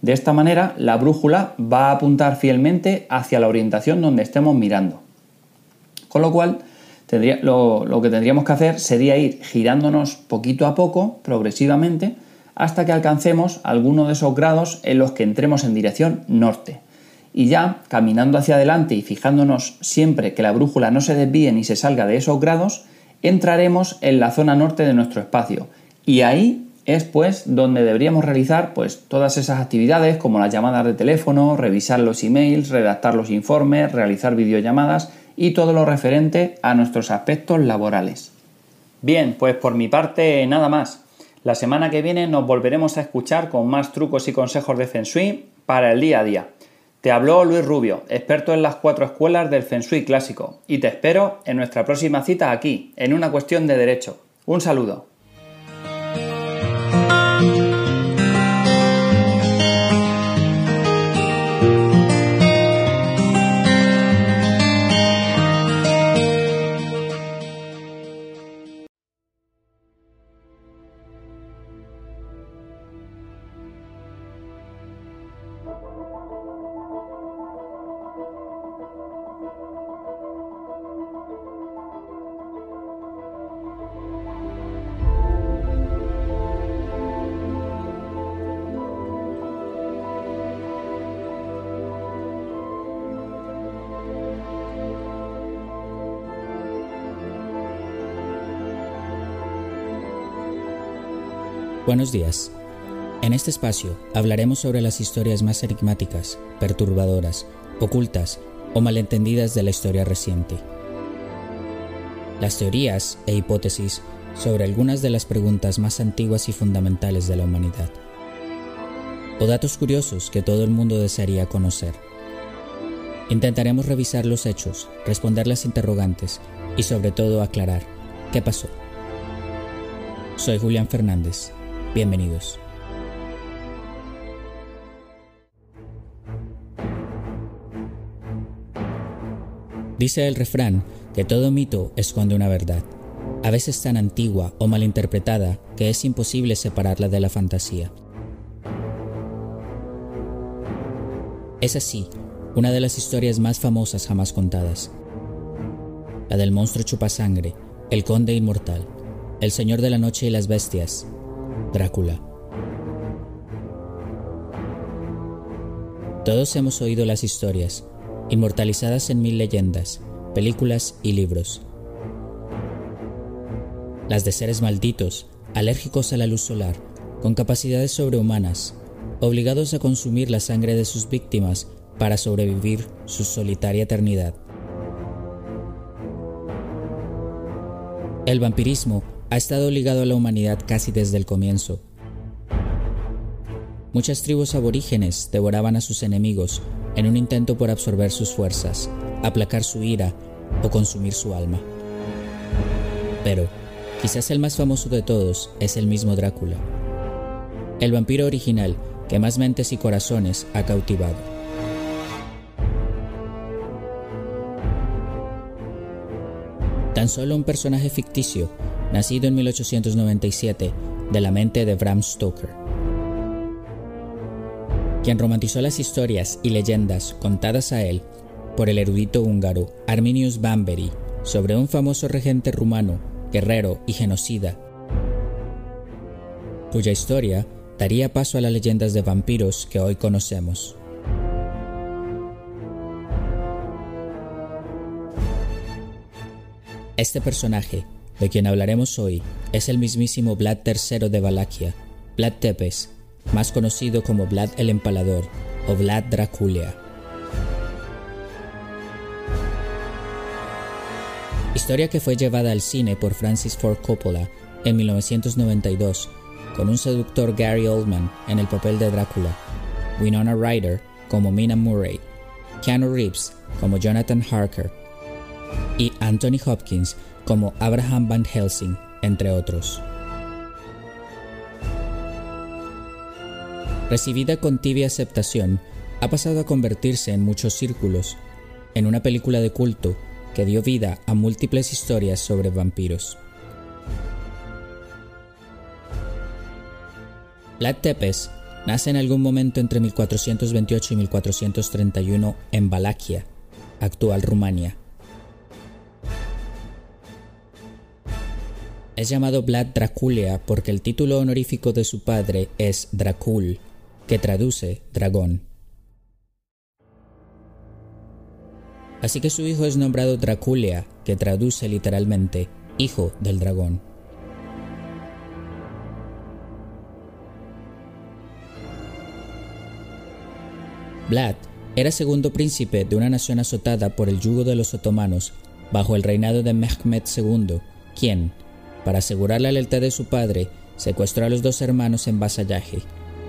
De esta manera, la brújula va a apuntar fielmente hacia la orientación donde estemos mirando. Con lo cual, lo, que tendríamos que hacer sería ir girándonos poquito a poco, progresivamente, hasta que alcancemos alguno de esos grados en los que entremos en dirección norte. Y ya, caminando hacia adelante y fijándonos siempre que la brújula no se desvíe ni se salga de esos grados, entraremos en la zona norte de nuestro espacio. Y ahí es pues donde deberíamos realizar pues todas esas actividades como las llamadas de teléfono, revisar los emails, redactar los informes, realizar videollamadas y todo lo referente a nuestros aspectos laborales. Bien, pues por mi parte nada más. La semana que viene nos volveremos a escuchar con más trucos y consejos de Feng Shui para el día a día. Te habló Luis Rubio, experto en las cuatro escuelas del Feng Shui clásico, y te espero en nuestra próxima cita aquí, en una cuestión de derecho. Un saludo.
Buenos días. En este espacio hablaremos sobre las historias más enigmáticas, perturbadoras, ocultas o malentendidas de la historia reciente. Las teorías e hipótesis sobre algunas de las preguntas más antiguas y fundamentales de la humanidad. O datos curiosos que todo el mundo desearía conocer. Intentaremos revisar los hechos, responder las interrogantes y sobre todo aclarar qué pasó. Soy Julián Fernández Bienvenidos. Dice el refrán que todo mito esconde una verdad, a veces tan antigua o malinterpretada que es imposible separarla de la fantasía. Es así una de las historias más famosas jamás contadas, la del monstruo chupasangre, el conde inmortal, el señor de la noche y las bestias, Drácula. Todos hemos oído las historias, inmortalizadas en mil leyendas, películas y libros. Las de seres malditos, alérgicos a la luz solar, con capacidades sobrehumanas, obligados a consumir la sangre de sus víctimas para sobrevivir su solitaria eternidad. El vampirismo ha estado ligado a la humanidad casi desde el comienzo. Muchas tribus aborígenes devoraban a sus enemigos en un intento por absorber sus fuerzas, aplacar su ira o consumir su alma. Pero, quizás el más famoso de todos es el mismo Drácula, el vampiro original que más mentes y corazones ha cautivado. Tan solo un personaje ficticio, nacido en 1897 de la mente de Bram Stoker, quien romantizó las historias y leyendas contadas a él por el erudito húngaro Arminius Bamberi sobre un famoso regente rumano, guerrero y genocida, cuya historia daría paso a las leyendas de vampiros que hoy conocemos. Este personaje, de quien hablaremos hoy, es el mismísimo Vlad III de Valaquia, Vlad Tepes, más conocido como Vlad el Empalador o Vlad Draculia. Historia que fue llevada al cine por Francis Ford Coppola en 1992 con un seductor Gary Oldman en el papel de Drácula, Winona Ryder como Mina Murray, Keanu Reeves como Jonathan Harker y Anthony Hopkins como Abraham Van Helsing, entre otros. Recibida con tibia aceptación, ha pasado a convertirse en muchos círculos, en una película de culto que dio vida a múltiples historias sobre vampiros. Vlad Tepes nace en algún momento entre 1428 y 1431 en Valaquia, actual Rumania. Es llamado Vlad Draculia porque el título honorífico de su padre es Dracul, que traduce dragón. Así que su hijo es nombrado Draculia, que traduce literalmente hijo del dragón. Vlad era segundo príncipe de una nación azotada por el yugo de los otomanos bajo el reinado de Mehmed II, quien, para asegurar la lealtad de su padre, secuestró a los dos hermanos en vasallaje,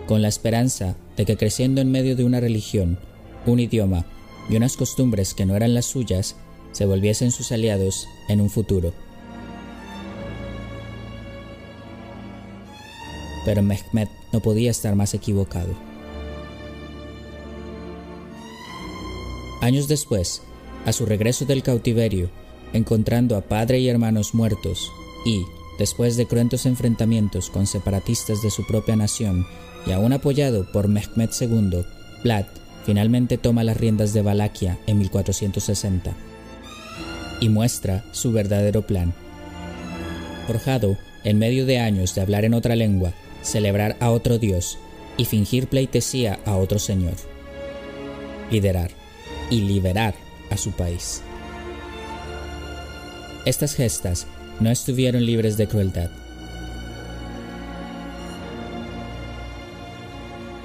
con la esperanza de que creciendo en medio de una religión, un idioma y unas costumbres que no eran las suyas, se volviesen sus aliados en un futuro. Pero Mehmed no podía estar más equivocado. Años después, a su regreso del cautiverio, encontrando a padre y hermanos muertos, y, después de cruentos enfrentamientos con separatistas de su propia nación y aún apoyado por Mehmed II, Vlad finalmente toma las riendas de Valaquia en 1460 y muestra su verdadero plan. Forjado en medio de años de hablar en otra lengua, celebrar a otro dios y fingir pleitesía a otro señor. Liderar y liberar a su país. Estas gestas no estuvieron libres de crueldad.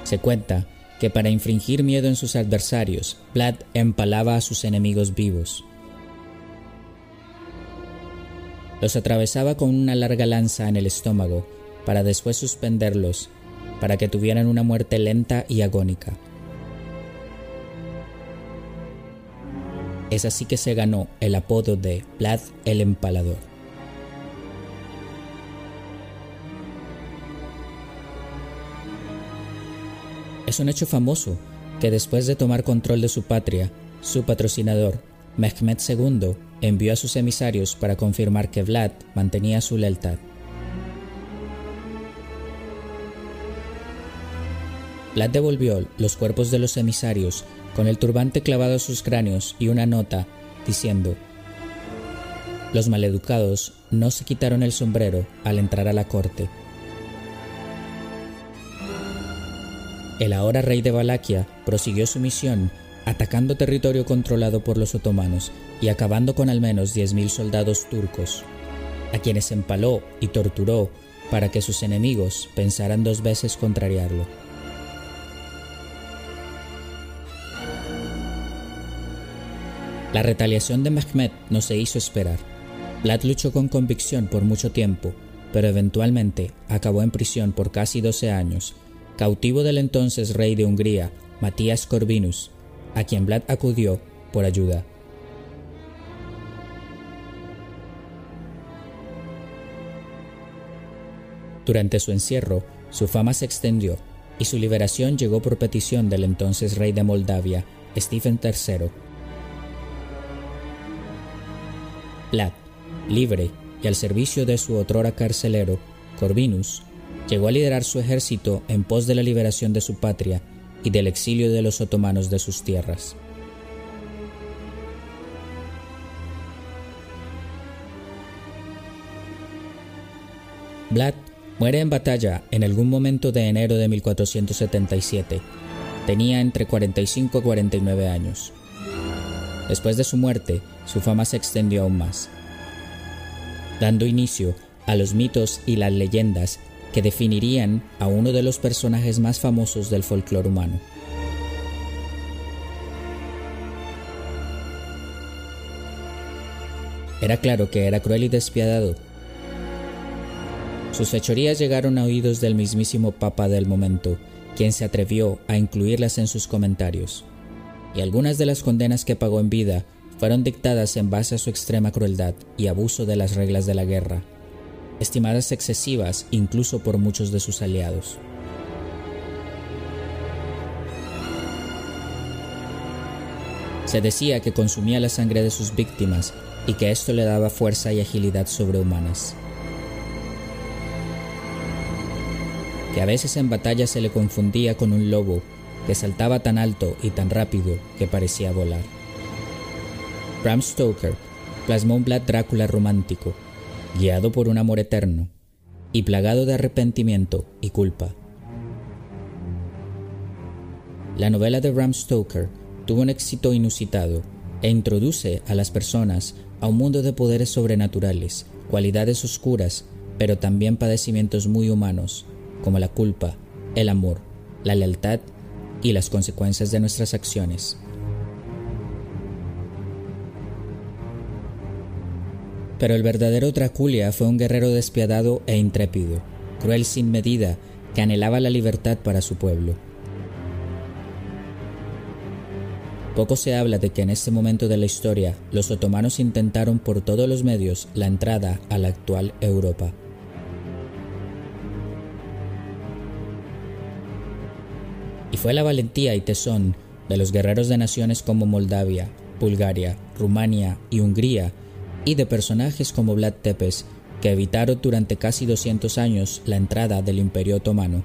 Se cuenta que para infringir miedo en sus adversarios, Vlad empalaba a sus enemigos vivos. Los atravesaba con una larga lanza en el estómago para después suspenderlos, para que tuvieran una muerte lenta y agónica. Es así que se ganó el apodo de Vlad el Empalador. Es un hecho famoso que después de tomar control de su patria, su patrocinador, Mehmed II, envió a sus emisarios para confirmar que Vlad mantenía su lealtad. Vlad devolvió los cuerpos de los emisarios con el turbante clavado a sus cráneos y una nota diciendo, Los maleducados no se quitaron el sombrero al entrar a la corte. El ahora rey de Valaquia prosiguió su misión atacando territorio controlado por los otomanos y acabando con al menos 10.000 soldados turcos, a quienes empaló y torturó para que sus enemigos pensaran dos veces contrariarlo. La retaliación de Mehmet no se hizo esperar. Vlad luchó con convicción por mucho tiempo, pero eventualmente acabó en prisión por casi 12 años, cautivo del entonces rey de Hungría, Matías Corvinus, a quien Vlad acudió por ayuda. Durante su encierro, su fama se extendió y su liberación llegó por petición del entonces rey de Moldavia, Stephen III. Vlad, libre y al servicio de su otrora carcelero, Corvinus, llegó a liderar su ejército en pos de la liberación de su patria y del exilio de los otomanos de sus tierras. Vlad muere en batalla en algún momento de enero de 1477. Tenía entre 45 y 49 años. Después de su muerte, su fama se extendió aún más, dando inicio a los mitos y las leyendas que definirían a uno de los personajes más famosos del folclore humano. Era claro que era cruel y despiadado. Sus fechorías llegaron a oídos del mismísimo Papa del momento, quien se atrevió a incluirlas en sus comentarios. Y algunas de las condenas que pagó en vida fueron dictadas en base a su extrema crueldad y abuso de las reglas de la guerra, estimadas excesivas incluso por muchos de sus aliados. Se decía que consumía la sangre de sus víctimas y que esto le daba fuerza y agilidad sobrehumanas. Que a veces en batalla se le confundía con un lobo que saltaba tan alto y tan rápido que parecía volar. Bram Stoker plasmó un Vlad Drácula romántico, guiado por un amor eterno y plagado de arrepentimiento y culpa. La novela de Bram Stoker tuvo un éxito inusitado e introduce a las personas a un mundo de poderes sobrenaturales, cualidades oscuras, pero también padecimientos muy humanos, como la culpa, el amor, la lealtad y las consecuencias de nuestras acciones. Pero el verdadero Draculia fue un guerrero despiadado e intrépido, cruel sin medida, que anhelaba la libertad para su pueblo. Poco se habla de que en este momento de la historia los otomanos intentaron por todos los medios la entrada a la actual Europa. Y fue la valentía y tesón de los guerreros de naciones como Moldavia, Bulgaria, Rumania y Hungría y de personajes como Vlad Tepes, que evitaron durante casi 200 años la entrada del Imperio Otomano,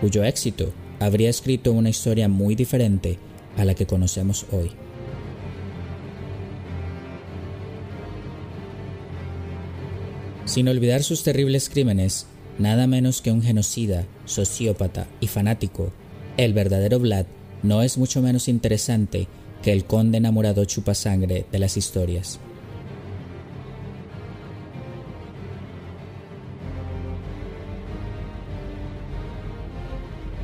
cuyo éxito habría escrito una historia muy diferente a la que conocemos hoy. Sin olvidar sus terribles crímenes, nada menos que un genocida, sociópata y fanático, el verdadero Vlad no es mucho menos interesante que el conde enamorado chupasangre de las historias.